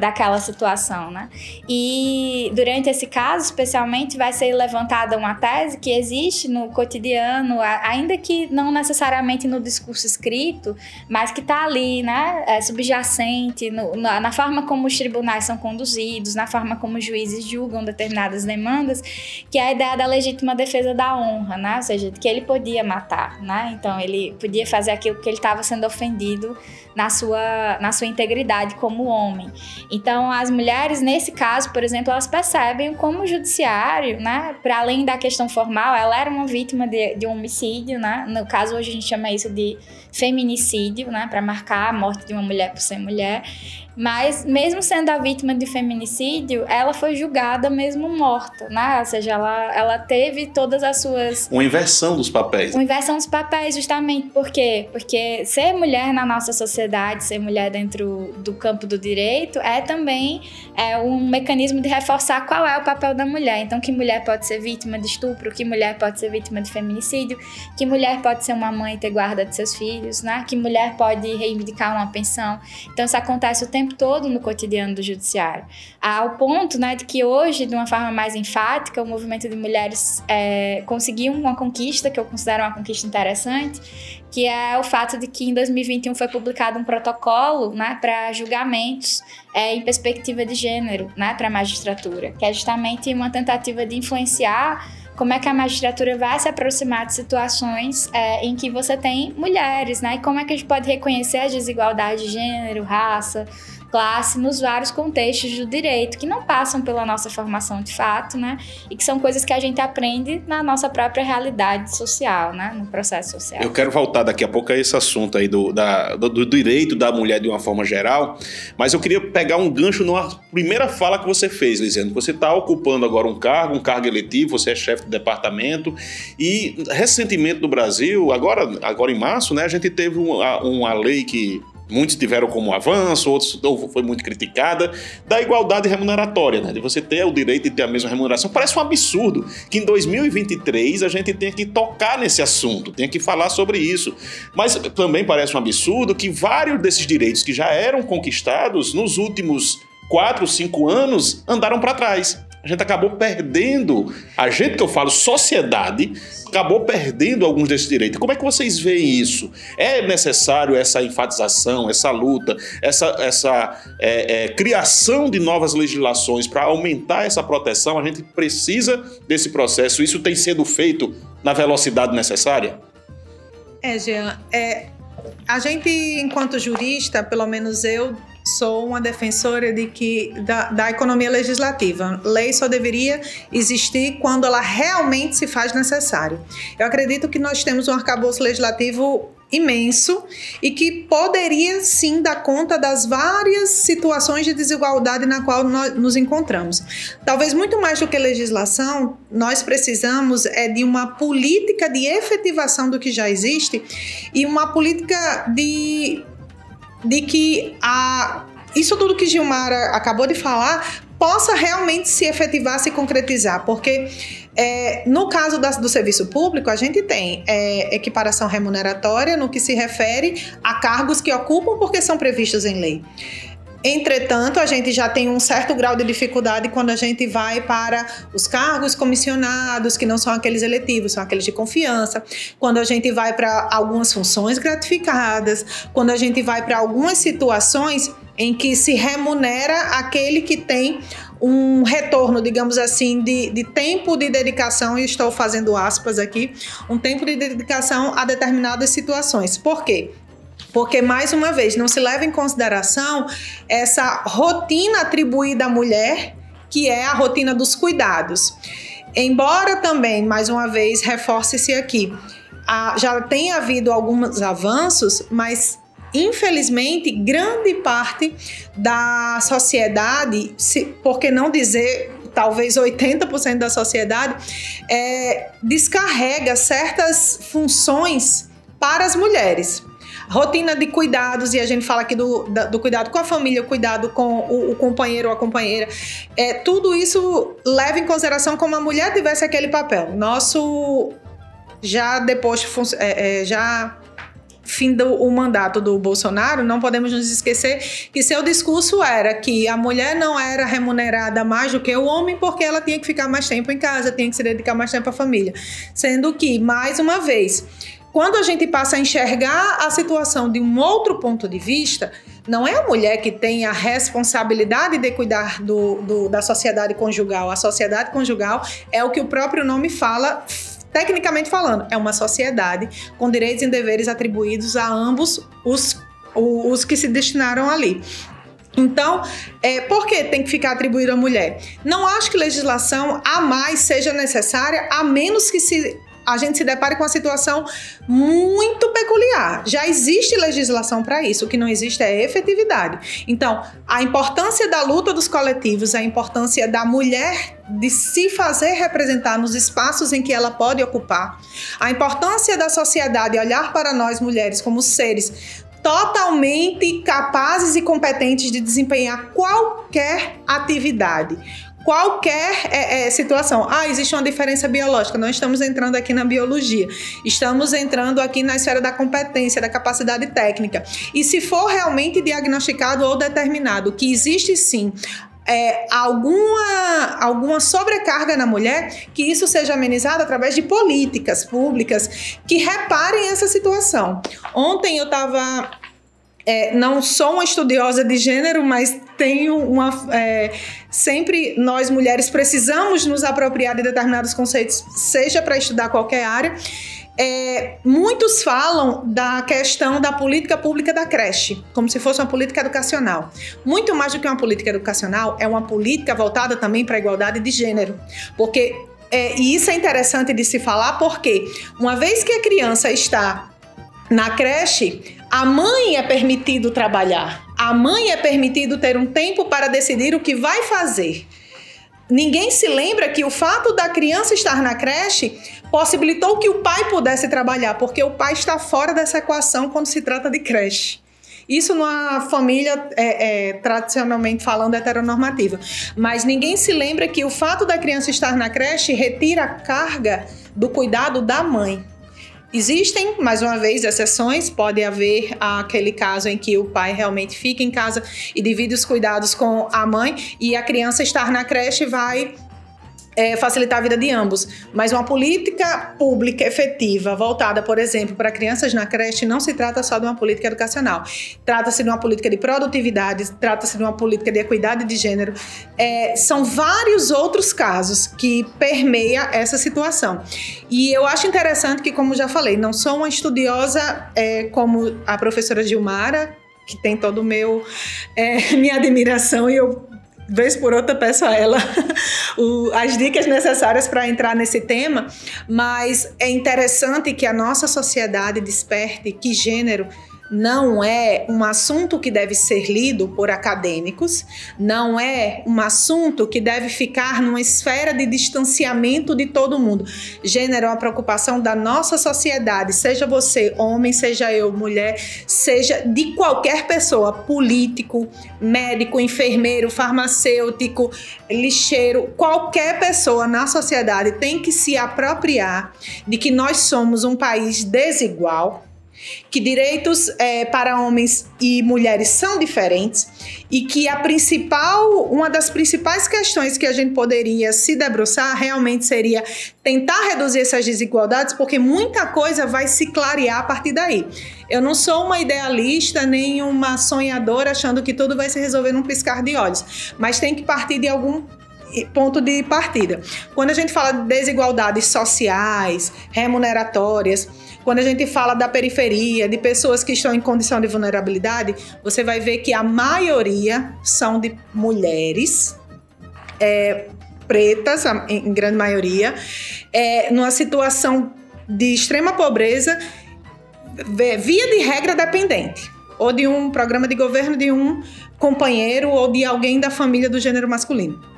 daquela situação, né? E durante esse caso, especialmente, vai ser levantada uma tese que existe no cotidiano, ainda que não necessariamente no discurso escrito, mas que está ali, né? É subjacente no, na, na, forma como os tribunais são conduzidos, na forma como os juízes julgam determinadas demandas, que é a ideia da legítima defesa da honra, né? Ou seja, que ele podia matar, né? Então ele podia fazer aquilo que ele estava sendo ofendido na sua, na sua integridade como homem. Então, as mulheres, nesse caso, por exemplo, elas percebem como o judiciário, né, para além da questão formal, ela era uma vítima de, de um homicídio, né? No caso, hoje a gente chama isso de feminicídio, né, para marcar a morte de uma mulher por ser mulher. Mas, mesmo sendo a vítima de feminicídio, ela foi julgada mesmo morta, né? Ou seja, ela, ela teve todas as suas. Uma inversão dos papéis. Uma inversão dos papéis, justamente. Por quê? Porque ser mulher na nossa sociedade, ser mulher dentro do campo do direito, é também é um mecanismo de reforçar qual é o papel da mulher. Então, que mulher pode ser vítima de estupro, que mulher pode ser vítima de feminicídio, que mulher pode ser uma mãe e ter guarda de seus filhos, né? Que mulher pode reivindicar uma pensão. Então, isso acontece o tempo tempo todo no cotidiano do judiciário. Ao ponto né, de que hoje, de uma forma mais enfática, o movimento de mulheres é, conseguiu uma conquista, que eu considero uma conquista interessante, que é o fato de que em 2021 foi publicado um protocolo né, para julgamentos é, em perspectiva de gênero né, para a magistratura, que é justamente uma tentativa de influenciar como é que a magistratura vai se aproximar de situações é, em que você tem mulheres, né? E como é que a gente pode reconhecer as desigualdades de gênero, raça, classe nos vários contextos do direito que não passam pela nossa formação de fato, né? E que são coisas que a gente aprende na nossa própria realidade social, né? No processo social. Eu quero voltar daqui a pouco a esse assunto aí do, da, do, do direito da mulher de uma forma geral, mas eu queria pegar um gancho numa primeira fala que você fez, Lisiane. Você está ocupando agora um cargo, um cargo eletivo, você é chefe de departamento e recentemente no Brasil, agora, agora em março, né, a gente teve uma, uma lei que Muitos tiveram como avanço, outros foi muito criticada, da igualdade remuneratória, né? de você ter o direito de ter a mesma remuneração. Parece um absurdo que em 2023 a gente tenha que tocar nesse assunto, tenha que falar sobre isso. Mas também parece um absurdo que vários desses direitos que já eram conquistados nos últimos quatro, cinco anos andaram para trás a gente acabou perdendo, a gente que eu falo, sociedade, acabou perdendo alguns desses direitos. Como é que vocês veem isso? É necessário essa enfatização, essa luta, essa, essa é, é, criação de novas legislações para aumentar essa proteção? A gente precisa desse processo. Isso tem sido feito na velocidade necessária? É, Jean, é, a gente, enquanto jurista, pelo menos eu, sou uma defensora de que da, da, economia legislativa. Lei só deveria existir quando ela realmente se faz necessário. Eu acredito que nós temos um arcabouço legislativo imenso e que poderia sim dar conta das várias situações de desigualdade na qual nós nos encontramos. Talvez muito mais do que legislação, nós precisamos é de uma política de efetivação do que já existe e uma política de de que a, isso tudo que Gilmara acabou de falar possa realmente se efetivar, se concretizar, porque é, no caso do serviço público, a gente tem é, equiparação remuneratória no que se refere a cargos que ocupam porque são previstos em lei. Entretanto, a gente já tem um certo grau de dificuldade quando a gente vai para os cargos comissionados, que não são aqueles eletivos, são aqueles de confiança, quando a gente vai para algumas funções gratificadas, quando a gente vai para algumas situações em que se remunera aquele que tem um retorno, digamos assim, de, de tempo de dedicação, e estou fazendo aspas aqui, um tempo de dedicação a determinadas situações. Por quê? Porque, mais uma vez, não se leva em consideração essa rotina atribuída à mulher, que é a rotina dos cuidados. Embora também, mais uma vez, reforce-se aqui, já tenha havido alguns avanços, mas infelizmente, grande parte da sociedade, se, por que não dizer talvez 80% da sociedade, é, descarrega certas funções para as mulheres rotina de cuidados, e a gente fala aqui do, do cuidado com a família, o cuidado com o, o, companheiro ou a companheira, é, tudo isso leva em consideração como a mulher tivesse aquele papel. Nosso, já depois, é, é, já fim do o mandato do Bolsonaro, não podemos nos esquecer que seu discurso era que a mulher não era remunerada mais do que o homem porque ela tinha que ficar mais tempo em casa, tinha que se dedicar mais tempo à família. Sendo que, mais uma vez, quando a gente passa a enxergar a situação de um outro ponto de vista, não é a mulher que tem a responsabilidade de cuidar do, do, da sociedade conjugal. A sociedade conjugal é o que o próprio nome fala Tecnicamente falando, é uma sociedade com direitos e deveres atribuídos a ambos os, os que se destinaram ali. Então, é, por que tem que ficar atribuído à mulher? Não acho que legislação a mais seja necessária, a menos que se a gente se depare com uma situação muito peculiar. Já existe legislação para isso, o que não existe é efetividade. Então, a importância da luta dos coletivos, a importância da mulher de se fazer representar nos espaços em que ela pode ocupar, a importância da sociedade olhar para nós mulheres como seres totalmente capazes e competentes de desempenhar qualquer atividade qualquer é, é, situação. Ah, existe uma diferença biológica. Não estamos entrando aqui na biologia. Estamos entrando aqui na esfera da competência, da capacidade técnica. E se for realmente diagnosticado ou determinado que existe sim é, alguma, alguma sobrecarga na mulher, que isso seja amenizado através de políticas públicas que reparem essa situação. Ontem eu estava é, não sou uma estudiosa de gênero, mas tenho uma. É, sempre nós mulheres precisamos nos apropriar de determinados conceitos, seja para estudar qualquer área. É, muitos falam da questão da política pública da creche, como se fosse uma política educacional. Muito mais do que uma política educacional, é uma política voltada também para a igualdade de gênero. Porque, é, e isso é interessante de se falar, porque uma vez que a criança está na creche, a mãe é permitido trabalhar. A mãe é permitido ter um tempo para decidir o que vai fazer. Ninguém se lembra que o fato da criança estar na creche possibilitou que o pai pudesse trabalhar, porque o pai está fora dessa equação quando se trata de creche. Isso numa família, é, é, tradicionalmente falando, heteronormativa. Mas ninguém se lembra que o fato da criança estar na creche retira a carga do cuidado da mãe. Existem, mais uma vez, exceções. Pode haver aquele caso em que o pai realmente fica em casa e divide os cuidados com a mãe e a criança estar na creche vai é, facilitar a vida de ambos. Mas uma política pública efetiva, voltada, por exemplo, para crianças na creche, não se trata só de uma política educacional. Trata-se de uma política de produtividade, trata-se de uma política de equidade de gênero. É, são vários outros casos que permeia essa situação. E eu acho interessante que, como já falei, não sou uma estudiosa é, como a professora Gilmara, que tem todo o meu é, minha admiração e eu vez por outra peço a ela o, as dicas necessárias para entrar nesse tema, mas é interessante que a nossa sociedade desperte que gênero não é um assunto que deve ser lido por acadêmicos, não é um assunto que deve ficar numa esfera de distanciamento de todo mundo. Gênero é uma preocupação da nossa sociedade, seja você homem, seja eu mulher, seja de qualquer pessoa, político, médico, enfermeiro, farmacêutico, lixeiro, qualquer pessoa na sociedade tem que se apropriar de que nós somos um país desigual que direitos é, para homens e mulheres são diferentes e que a principal, uma das principais questões que a gente poderia se debruçar realmente seria tentar reduzir essas desigualdades, porque muita coisa vai se clarear a partir daí. Eu não sou uma idealista nem uma sonhadora achando que tudo vai se resolver num piscar de olhos, mas tem que partir de algum ponto de partida. Quando a gente fala de desigualdades sociais, remuneratórias, quando a gente fala da periferia, de pessoas que estão em condição de vulnerabilidade, você vai ver que a maioria são de mulheres. É, pretas, em grande maioria, é, numa situação de extrema pobreza, via de regra dependente, ou de um programa de governo de um companheiro ou de alguém da família do gênero masculino.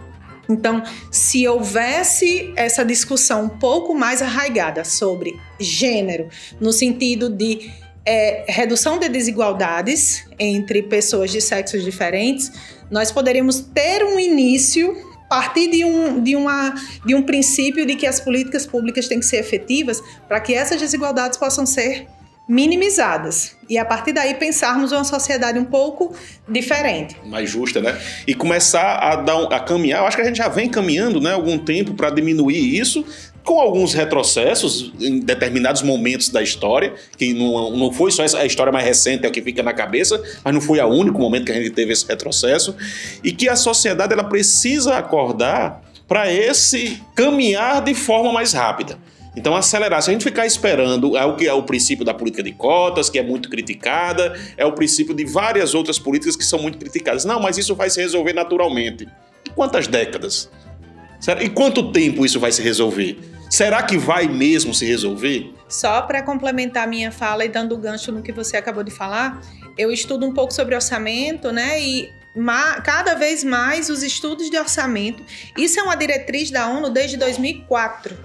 Então, se houvesse essa discussão um pouco mais arraigada sobre gênero, no sentido de é, redução de desigualdades entre pessoas de sexos diferentes, nós poderíamos ter um início partir de um, de, uma, de um princípio de que as políticas públicas têm que ser efetivas para que essas desigualdades possam ser minimizadas e a partir daí pensarmos uma sociedade um pouco diferente, mais justa, né? E começar a dar a caminhar. Eu acho que a gente já vem caminhando, né, algum tempo para diminuir isso, com alguns retrocessos em determinados momentos da história, que não, não foi só essa a história mais recente é o que fica na cabeça, mas não foi o único momento que a gente teve esse retrocesso e que a sociedade ela precisa acordar para esse caminhar de forma mais rápida. Então, acelerar. Se a gente ficar esperando, é o que é o princípio da política de cotas, que é muito criticada, é o princípio de várias outras políticas que são muito criticadas. Não, mas isso vai se resolver naturalmente. E quantas décadas? E quanto tempo isso vai se resolver? Será que vai mesmo se resolver? Só para complementar minha fala e dando gancho no que você acabou de falar, eu estudo um pouco sobre orçamento, né? E cada vez mais os estudos de orçamento. Isso é uma diretriz da ONU desde 2004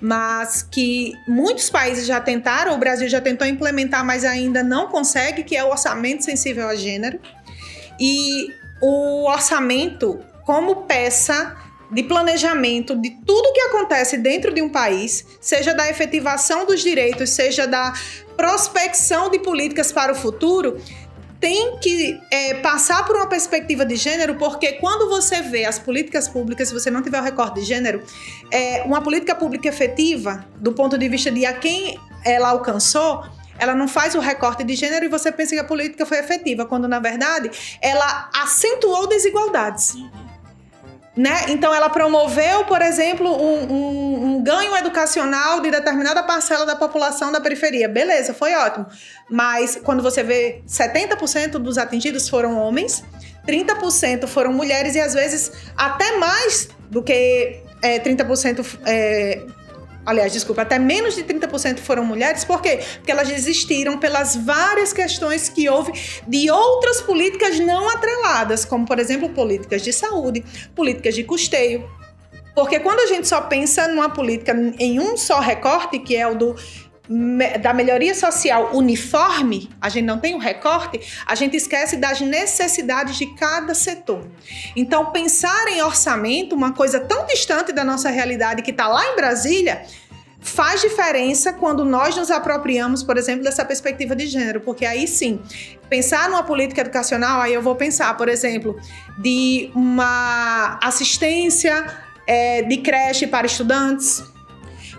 mas que muitos países já tentaram, o Brasil já tentou implementar, mas ainda não consegue, que é o orçamento sensível a gênero. E o orçamento como peça de planejamento de tudo que acontece dentro de um país, seja da efetivação dos direitos, seja da prospecção de políticas para o futuro, tem que é, passar por uma perspectiva de gênero, porque quando você vê as políticas públicas, se você não tiver o recorte de gênero, é, uma política pública efetiva, do ponto de vista de a quem ela alcançou, ela não faz o recorte de gênero e você pensa que a política foi efetiva, quando na verdade ela acentuou desigualdades. Né? Então, ela promoveu, por exemplo, um, um, um, ganho educacional de determinada parcela da população da periferia. Beleza, foi ótimo. Mas quando você vê 70% dos atingidos foram homens, 30% foram mulheres e às vezes até mais do que é, 30% é, aliás, desculpa, até menos de 30% foram mulheres, por quê? Porque elas desistiram pelas várias questões que houve de outras políticas não atreladas, como, por exemplo, políticas de saúde, políticas de custeio. Porque quando a gente só pensa numa política em um só recorte, que é o do da melhoria social uniforme, a gente não tem um recorte, a gente esquece das necessidades de cada setor. Então, pensar em orçamento, uma coisa tão distante da nossa realidade que está lá em Brasília, faz diferença quando nós nos apropriamos, por exemplo, dessa perspectiva de gênero, porque aí sim, pensar numa política educacional, aí eu vou pensar, por exemplo, de uma assistência é, de creche para estudantes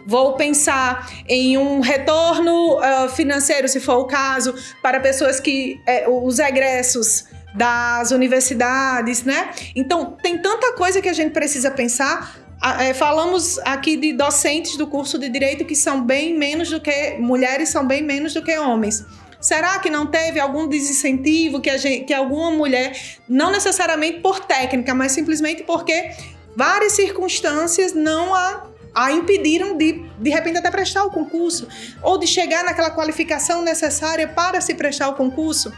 Vou pensar em um retorno uh, financeiro, se for o caso, para pessoas que é, os egressos das universidades, né? Então, tem tanta coisa que a gente precisa pensar. É, falamos aqui de docentes do curso de direito que são bem menos do que mulheres, são bem menos do que homens. Será que não teve algum desincentivo que, gente, que alguma mulher, não necessariamente por técnica, mas simplesmente porque várias circunstâncias não a a impediram de, de repente, até prestar o concurso, ou de chegar naquela qualificação necessária para se prestar o concurso.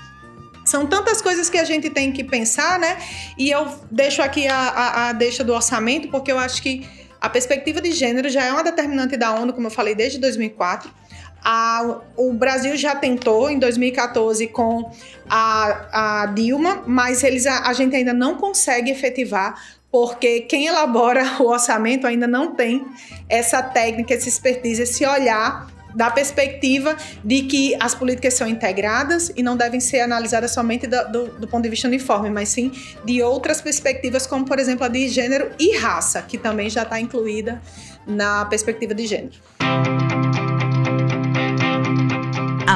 São tantas coisas que a gente tem que pensar, né? E eu deixo aqui a, a, a deixa do orçamento, porque eu acho que a perspectiva de gênero já é uma determinante da ONU, como eu falei, desde 2004. A, o Brasil já tentou em 2014 com a, a Dilma, mas eles, a, a gente ainda não consegue efetivar porque quem elabora o orçamento ainda não tem essa técnica, essa expertise, esse olhar da perspectiva de que as políticas são integradas e não devem ser analisadas somente do, do, do, ponto de vista uniforme, mas sim de outras perspectivas, como por exemplo a de gênero e raça, que também já está incluída na perspectiva de gênero.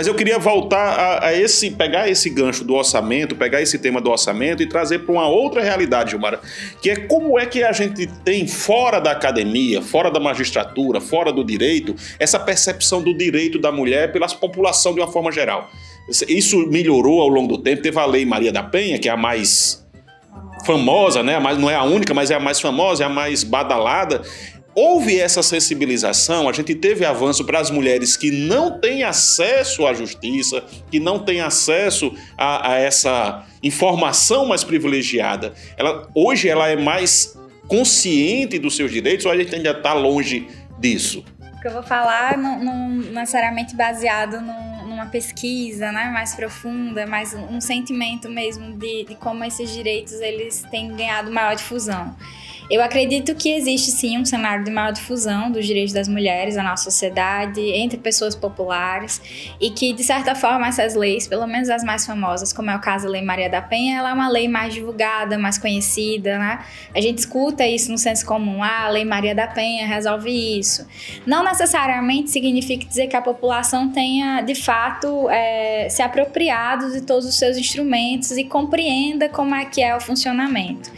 Mas eu queria voltar a, a, esse, pegar esse gancho do orçamento, pegar esse tema do orçamento e trazer para uma outra realidade, Gilmara, que é como é que a gente tem fora da academia, fora da magistratura, fora do direito, essa percepção do direito da mulher pela população de uma forma geral. Isso melhorou ao longo do tempo. Teve a Lei Maria da Penha, que é a mais famosa, né? não é a única, mas é a mais famosa, é a mais badalada houve essa sensibilização, a gente teve avanço para as mulheres que não têm acesso à justiça, que não têm acesso a, a essa informação mais privilegiada. Ela, hoje ela é mais consciente dos seus direitos ou a gente ainda está longe disso? O que eu vou falar não, não necessariamente baseado numa pesquisa né, mais profunda, mas um sentimento mesmo de, de como esses direitos eles têm ganhado maior difusão. Eu acredito que existe sim um cenário de maior difusão dos direitos das mulheres na nossa sociedade, entre pessoas populares, e que, de certa forma, essas leis, pelo menos as mais famosas, como é o caso da Lei Maria da Penha, ela é uma lei mais divulgada, mais conhecida, né? A gente escuta isso no senso comum, ah, a Lei Maria da Penha resolve isso. Não necessariamente significa dizer que a população tenha, de fato, é, se apropriado de todos os seus instrumentos e compreenda como é que é o funcionamento.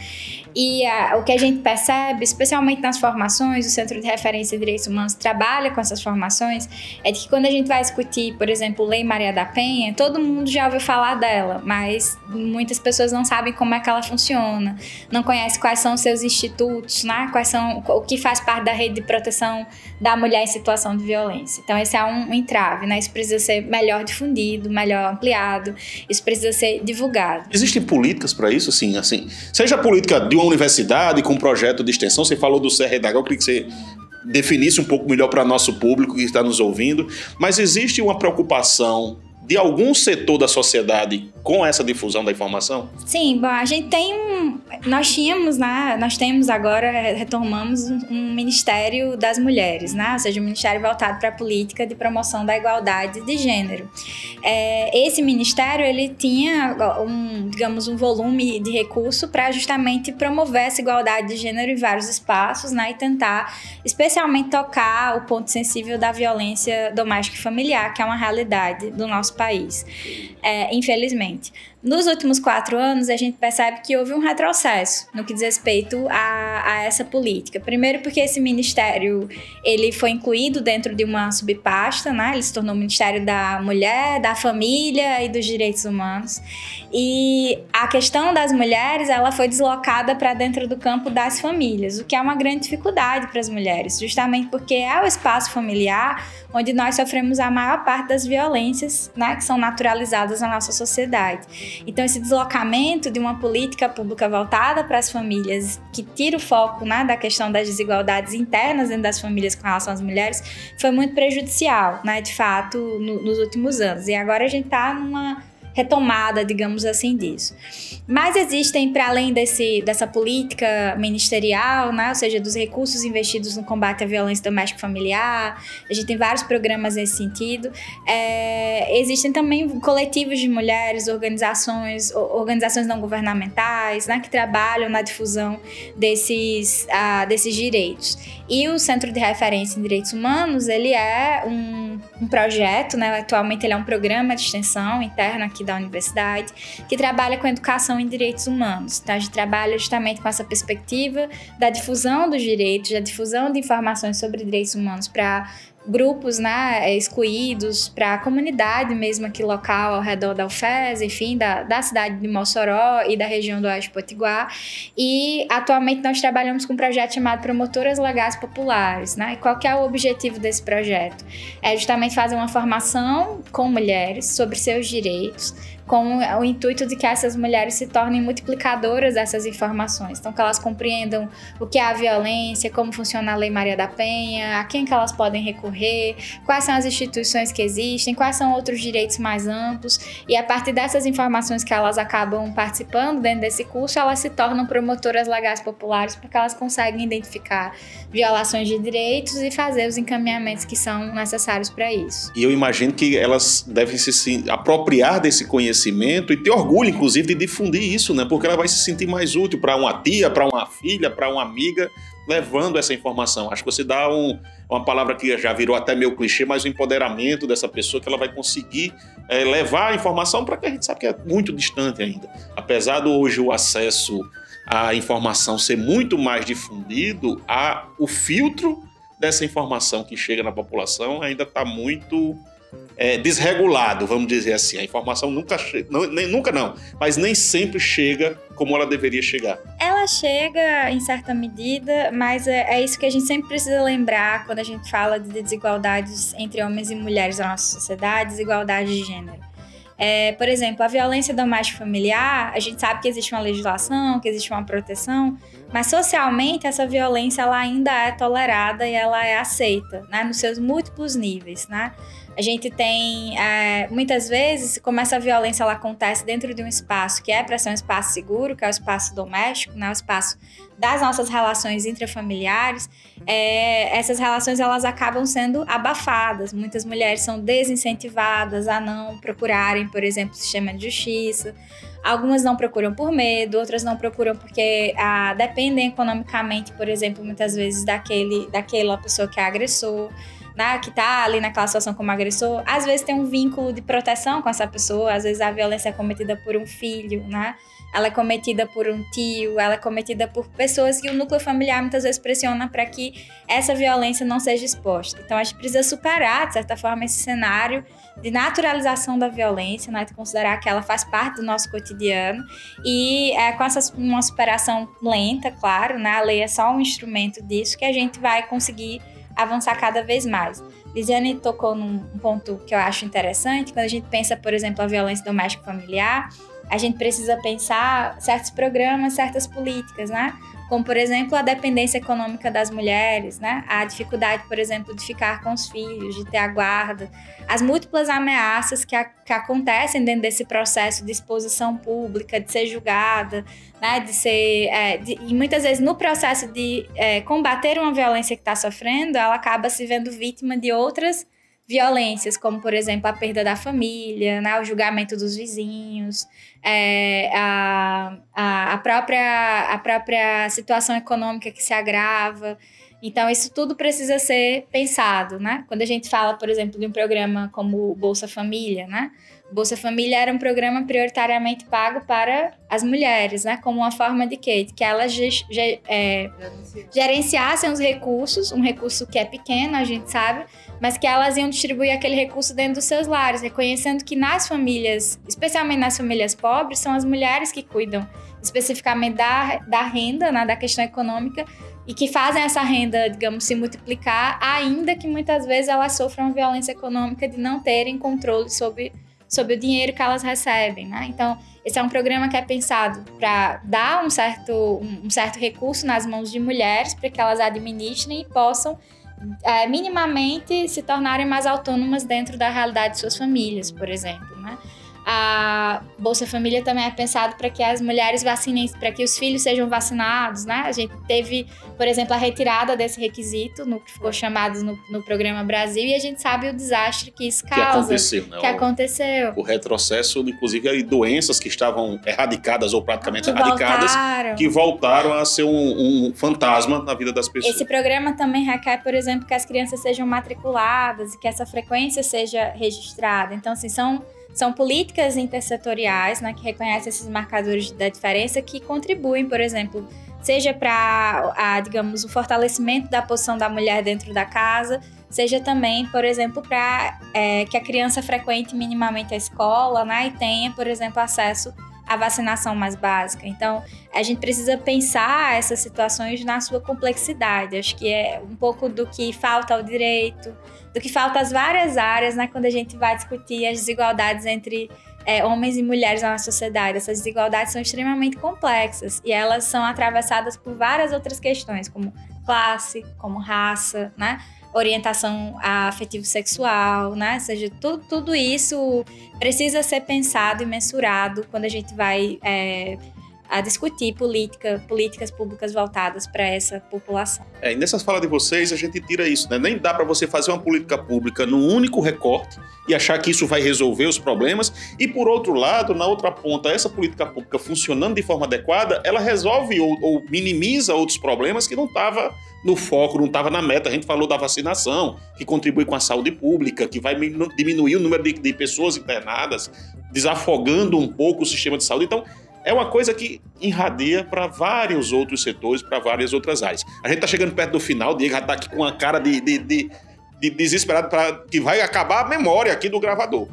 E a, o que a gente percebe, especialmente nas formações, o Centro de Referência de Direitos Humanos trabalha com essas formações, é de que quando a gente vai discutir, por exemplo, Lei Maria da Penha, todo mundo já ouviu falar dela, mas muitas pessoas não sabem como é que ela funciona, não conhecem quais são os seus institutos, né? quais são o que faz parte da rede de proteção da mulher em situação de violência. Então, esse é um entrave, né? Isso precisa ser melhor difundido, melhor ampliado, isso precisa ser divulgado. Existem políticas para isso, sim, assim, seja a política de uma universidade com um projeto de extensão, você falou do CRDH, eu queria que você definisse um pouco melhor para nosso público que está nos ouvindo, mas existe uma preocupação de algum setor da sociedade com essa difusão da informação? Sim, bom, a gente tem um. Nós tínhamos, né? Nós temos agora, retomamos um, Ministério das Mulheres, né? Ou seja, um ministério voltado para a política de promoção da igualdade de gênero. É, esse ministério, ele tinha um, digamos, um volume de recurso para justamente promover essa igualdade de gênero em vários espaços, né? E tentar, especialmente, tocar o ponto sensível da violência doméstica e familiar, que é uma realidade do nosso país. É, infelizmente. Nos últimos quatro anos, a gente percebe que houve um retrocesso no que diz respeito a, a, essa política. Primeiro porque esse ministério ele foi incluído dentro de uma subpasta, né? Ele se tornou o Ministério da Mulher, da Família e dos Direitos Humanos. E a questão das mulheres, ela foi deslocada para dentro do campo das famílias, o que é uma grande dificuldade para as mulheres, justamente porque é o espaço familiar onde nós sofremos a maior parte das violências, né, que são naturalizadas na nossa sociedade. Então, esse deslocamento de uma política pública voltada para as famílias, que tira o foco né, da questão das desigualdades internas dentro das famílias com relação às mulheres, foi muito prejudicial, né, de fato, no, nos últimos anos. E agora a gente está numa retomada, digamos assim, disso. Mas existem, para além desse, dessa política ministerial, né, ou seja, dos recursos investidos no combate à violência doméstica familiar, a gente tem vários programas nesse sentido. É, existem também coletivos de mulheres, organizações, organizações não governamentais, né, que trabalham na difusão desses, uh, desses direitos. E o Centro de Referência em Direitos Humanos, ele é um, um projeto, né, atualmente ele é um programa de extensão interno aqui aqui da universidade, que trabalha com educação em direitos humanos. Então, a gente trabalha justamente com essa perspectiva da difusão dos direitos, da difusão de informações sobre direitos humanos para grupos né, excluídos, para a comunidade mesmo aqui local, ao redor da UFES, enfim, da, da cidade de Mossoró e da região do Oeste Potiguar. E atualmente nós trabalhamos com um projeto chamado Promotoras Legais Populares. Né? E qual que é o objetivo desse projeto? É justamente fazer uma formação com mulheres sobre seus direitos, com o intuito de que essas mulheres se tornem multiplicadoras dessas informações. Então, que elas compreendam o que é a violência, como funciona a Lei Maria da Penha, a quem que elas podem recorrer, quais são as instituições que existem, quais são outros direitos mais amplos. E a partir dessas informações que elas acabam participando dentro desse curso, elas se tornam promotoras legais populares porque elas conseguem identificar violações de direitos e fazer os encaminhamentos que são necessários para isso. E eu imagino que elas devem se apropriar desse conhecimento e ter orgulho, inclusive, de difundir isso, né? Porque ela vai se sentir mais útil para uma tia, para uma filha, para uma amiga, levando essa informação. Acho que você dá um, uma palavra que já virou até meio clichê, mas o empoderamento dessa pessoa que ela vai conseguir é, levar a informação para que a gente sabe que é muito distante ainda. Apesar do hoje o acesso à informação ser muito mais difundido, o filtro dessa informação que chega na população ainda está muito é, desregulado, vamos dizer assim. A informação nunca chega, não, nem, nunca não, mas nem sempre chega como ela deveria chegar. Ela chega em certa medida, mas é, é isso que a gente sempre precisa lembrar quando a gente fala de desigualdades entre homens e mulheres na nossa sociedade, desigualdade de gênero. É, por exemplo, a violência doméstica familiar, a gente sabe que existe uma legislação, que existe uma proteção, mas socialmente essa violência ela ainda é tolerada e ela é aceita, né, nos seus múltiplos níveis, né? A gente tem, é, muitas vezes, como essa violência ela acontece dentro de um espaço que é para ser um espaço seguro, que é o espaço doméstico, né, o espaço das nossas relações intrafamiliares, é, essas relações elas acabam sendo abafadas. Muitas mulheres são desincentivadas a não procurarem, por exemplo, sistema de justiça. Algumas não procuram por medo, outras não procuram porque ah, dependem economicamente, por exemplo, muitas vezes daquele, daquela pessoa que é agressor né, que tá ali naquela situação como agressor, às vezes tem um vínculo de proteção com essa pessoa, às vezes a violência é cometida por um filho, né? Ela é cometida por um tio, ela é cometida por pessoas que o núcleo familiar muitas vezes pressiona para que essa violência não seja exposta. Então a gente precisa superar, de certa forma, esse cenário de naturalização da violência, né, de considerar que ela faz parte do nosso cotidiano e é, com essa uma superação lenta, claro, né, a lei é só um instrumento disso que a gente vai conseguir avançar cada vez mais. Lisiane tocou num ponto que eu acho interessante, quando a gente pensa, por exemplo, a violência doméstica familiar, a gente precisa pensar certos programas, certas políticas, né? Como por exemplo a dependência econômica das mulheres, né? a dificuldade, por exemplo, de ficar com os filhos, de ter a guarda, as múltiplas ameaças que, a, que acontecem dentro desse processo de exposição pública, de ser julgada, né? de ser. É, de, e muitas vezes no processo de é, combater uma violência que está sofrendo, ela acaba se vendo vítima de outras violências, como por exemplo a perda da família, né, o julgamento dos vizinhos, é, a, a, a, própria, a própria situação econômica que se agrava. Então, isso tudo precisa ser pensado, né? Quando a gente fala, por exemplo, de um programa como Bolsa Família, né? Bolsa Família era um programa prioritariamente pago para as mulheres, né? Como uma forma de quê? De que elas é, gerenciassem os recursos, um recurso que é pequeno, a gente sabe, mas que elas iam distribuir aquele recurso dentro dos seus lares, reconhecendo que nas famílias, especialmente nas famílias pobres, são as mulheres que cuidam especificamente da, da renda, né? da questão econômica, e que fazem essa renda, digamos, se multiplicar, ainda que muitas vezes elas sofram violência econômica de não terem controle sobre sobre o dinheiro que elas recebem, né? Então, esse é um programa que é pensado para dar um certo, um, certo recurso nas mãos de mulheres para que elas administrem e possam é, minimamente se tornarem mais autônomas dentro da realidade de suas famílias, por exemplo, né? A Bolsa Família também é pensado para que as mulheres vacinem, para que os filhos sejam vacinados, né? A gente teve, por exemplo, a retirada desse requisito no que ficou chamado no, no programa Brasil e a gente sabe o desastre que isso causa. Que aconteceu, né? Que o, aconteceu. O retrocesso, inclusive, doenças que estavam erradicadas ou praticamente que erradicadas, voltaram. que voltaram a ser um, um fantasma na vida das pessoas. Esse programa também requer, por exemplo, que as crianças sejam matriculadas e que essa frequência seja registrada. Então, assim, são são políticas intersetoriais né, que reconhecem esses marcadores da diferença que contribuem, por exemplo, seja para, digamos, o fortalecimento da posição da mulher dentro da casa, seja também, por exemplo, para é, que a criança frequente minimamente a escola, né, e tenha, por exemplo, acesso à vacinação mais básica. Então, a gente precisa pensar essas situações na sua complexidade. Acho que é um pouco do que falta ao direito, do que falta às várias áreas, né, quando a gente vai discutir as desigualdades entre é, homens e mulheres na sociedade. Essas desigualdades são extremamente complexas e elas são atravessadas por várias outras questões, como classe, como raça, né? Orientação afetivo-sexual, né? Ou seja, tudo, tudo isso precisa ser pensado e mensurado quando a gente vai é, a discutir política, políticas públicas voltadas para essa população. É, e nessas falas de vocês, a gente tira isso, né? Nem dá para você fazer uma política pública num único recorte e achar que isso vai resolver os problemas. E por outro lado, na outra ponta, essa política pública funcionando de forma adequada, ela resolve ou, ou minimiza outros problemas que não estavam no foco, não estava na meta. A gente falou da vacinação, que contribui com a saúde pública, que vai diminuir o número de, de pessoas internadas, desafogando um pouco o sistema de saúde. Então, é uma coisa que irradia para vários outros setores, para várias outras áreas. A gente está chegando perto do final, Diego já está aqui com a cara de, de, de, de desesperado para que vai acabar a memória aqui do gravador.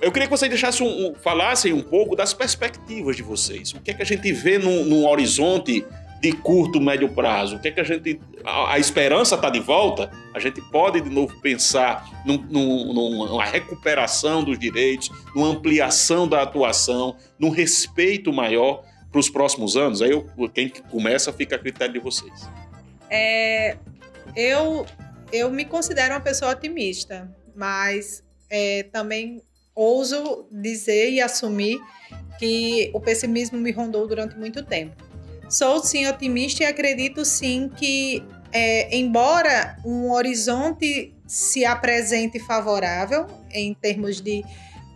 Eu queria que vocês deixassem um, um, falassem um pouco das perspectivas de vocês. O que é que a gente vê no, no horizonte de curto, médio prazo? O que é que a gente. A, a esperança está de volta? A gente pode de novo pensar num, num, numa recuperação dos direitos, numa ampliação da atuação, num respeito maior para os próximos anos? Aí eu, quem começa fica a critério de vocês. É, eu, eu me considero uma pessoa otimista, mas é, também ouso dizer e assumir que o pessimismo me rondou durante muito tempo. Sou sim otimista e acredito sim que, é, embora um horizonte se apresente favorável em termos de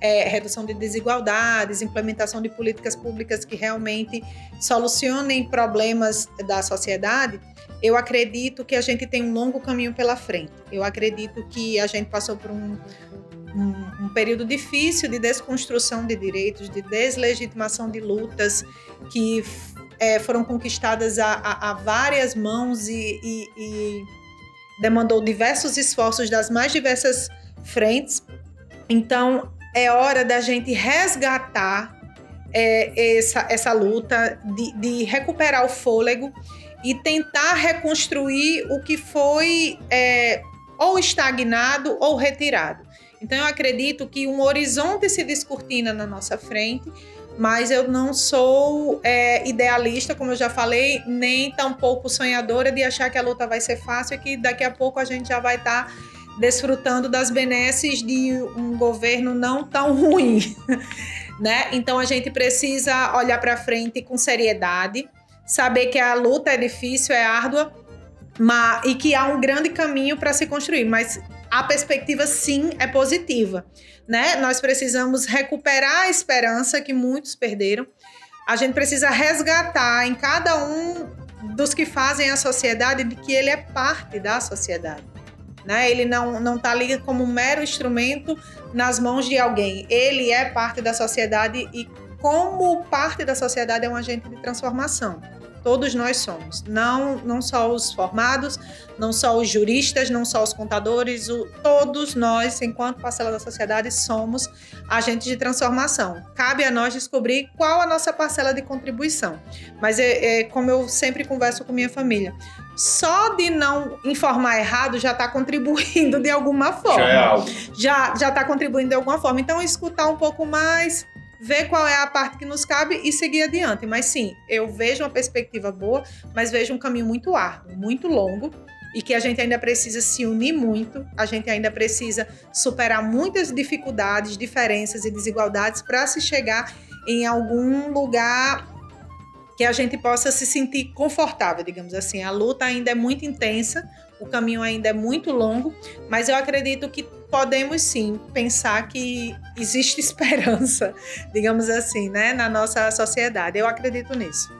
é, redução de desigualdades, implementação de políticas públicas que realmente solucionem problemas da sociedade, eu acredito que a gente tem um longo caminho pela frente. Eu acredito que a gente passou por um, um, um, período difícil de desconstrução de direitos, de deslegitimação de lutas que é, foram conquistadas a, a, a várias mãos e, e, e, demandou diversos esforços das mais diversas frentes. Então, é hora da gente resgatar é, essa, essa luta, de, de, recuperar o fôlego e tentar reconstruir o que foi é, ou estagnado ou retirado. Então, eu acredito que um horizonte se descortina na nossa frente mas eu não sou é, idealista, como eu já falei, nem tampouco sonhadora de achar que a luta vai ser fácil e que daqui a pouco a gente já vai estar tá desfrutando das benesses de um governo não tão ruim, né? Então a gente precisa olhar para frente com seriedade, saber que a luta é difícil, é árdua, mas, e que há um grande caminho para se construir, mas a perspectiva sim é positiva né? Nós precisamos recuperar a esperança que muitos perderam. A gente precisa resgatar em cada um dos que fazem a sociedade de que ele é parte da sociedade. Né? Ele não não está ali como um mero instrumento nas mãos de alguém. Ele é parte da sociedade e como parte da sociedade é um agente de transformação. Todos nós somos, não, não só os formados, não só os juristas, não só os contadores, o, todos nós, enquanto parcela da sociedade, somos agentes de transformação. Cabe a nós descobrir qual a nossa parcela de contribuição. Mas é, é como eu sempre converso com minha família, só de não informar errado já está contribuindo de alguma forma. Já é algo. Já está contribuindo de alguma forma. Então, escutar um pouco mais, ver qual é a parte que nos cabe e seguir adiante. Mas sim, eu vejo uma perspectiva boa, mas vejo um caminho muito árduo, muito longo e que a gente ainda precisa se unir muito, a gente ainda precisa superar muitas dificuldades, diferenças e desigualdades para se chegar em algum lugar que a gente possa se sentir confortável, digamos assim. A luta ainda é muito intensa, o caminho ainda é muito longo, mas eu acredito que podemos sim pensar que existe esperança, digamos assim, né, na nossa sociedade. Eu acredito nisso.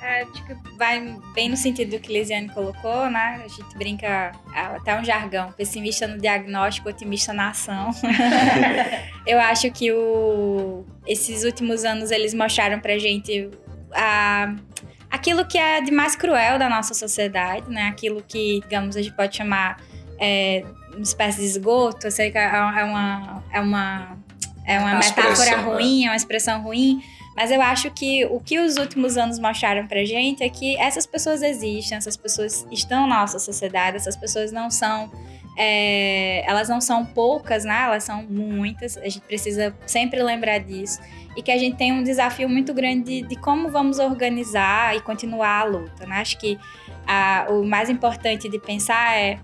É, acho que vai bem no sentido do que Lisiane colocou, né? A gente brinca até um jargão, pessimista no diagnóstico, otimista na ação. Eu acho que o, esses últimos anos eles mostraram pra gente a, aquilo que é de mais cruel da nossa sociedade, né? Aquilo que, digamos, a gente pode chamar é, uma espécie de esgoto. Eu sei que é, é uma, é uma, é uma Uma metáfora né? ruim, é uma expressão ruim. Mas eu acho que o que os últimos anos mostraram pra gente é que essas pessoas existem, essas pessoas estão na nossa sociedade, essas pessoas não são. é, elas não são poucas, né? Elas são muitas. A gente precisa sempre lembrar disso. E que a gente tem um desafio muito grande de, de como vamos organizar e continuar a luta, né? Acho que a- o mais importante de pensar é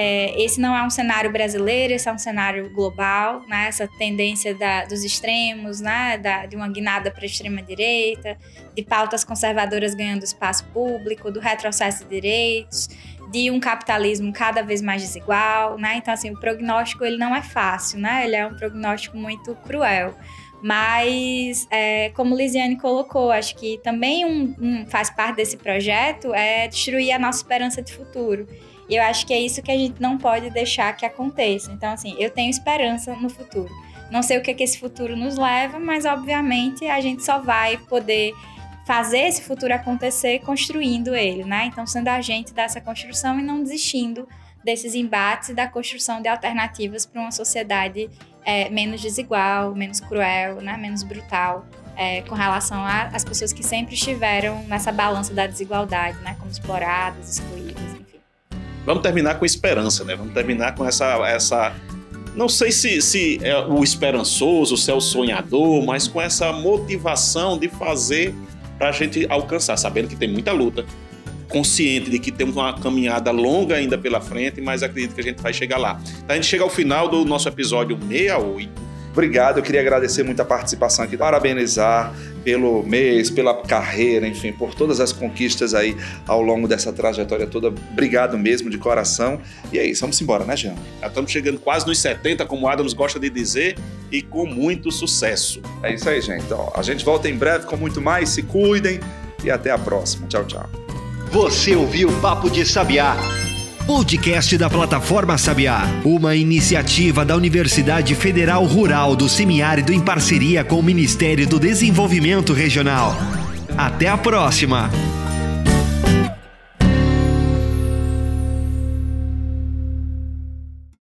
é, esse não é um cenário brasileiro, esse é um cenário global, né? Essa tendência da- dos extremos, né? Da- de uma guinada para a extrema direita, de pautas conservadoras ganhando espaço público, do retrocesso de direitos, de um capitalismo cada vez mais desigual, né? Então assim, o prognóstico ele não é fácil, né? Ele é um prognóstico muito cruel. Mas, é, como Lisiane colocou, acho que também um- um- faz parte desse projeto é destruir a nossa esperança de futuro. E eu acho que é isso que a gente não pode deixar que aconteça. Então, assim, eu tenho esperança no futuro. Não sei o que, que esse futuro nos leva, mas obviamente a gente só vai poder fazer esse futuro acontecer construindo ele, né? Então, sendo agente dessa construção e não desistindo desses embates e da construção de alternativas para uma sociedade é, menos desigual, menos cruel, né? menos brutal. é, com relação a- às pessoas que sempre estiveram nessa balança da desigualdade, né? Como exploradas, excluídas, enfim. Vamos terminar com esperança, né? Vamos terminar com essa. essa não sei se, se é o esperançoso, se é o sonhador, mas com essa motivação de fazer para a gente alcançar, sabendo que tem muita luta, consciente de que temos uma caminhada longa ainda pela frente, mas acredito que a gente vai chegar lá. Então a gente chega ao final do nosso episódio 68. Obrigado, eu queria agradecer muito a participação aqui, parabenizar pelo mês, pela carreira, enfim, por todas as conquistas aí ao longo dessa trajetória toda. Obrigado mesmo, de coração. E é isso, vamos embora, né, Jean? Já estamos chegando quase nos 70, como o Adams gosta de dizer, e com muito sucesso. É isso aí, gente. Ó, a gente volta em breve com muito mais. Se cuidem e até a próxima. Tchau, tchau. Você ouviu Papo de Sabiá. Podcast da plataforma Sabiá, uma iniciativa da Universidade Federal Rural do Semiárido em parceria com o Ministério do Desenvolvimento Regional. Até a próxima!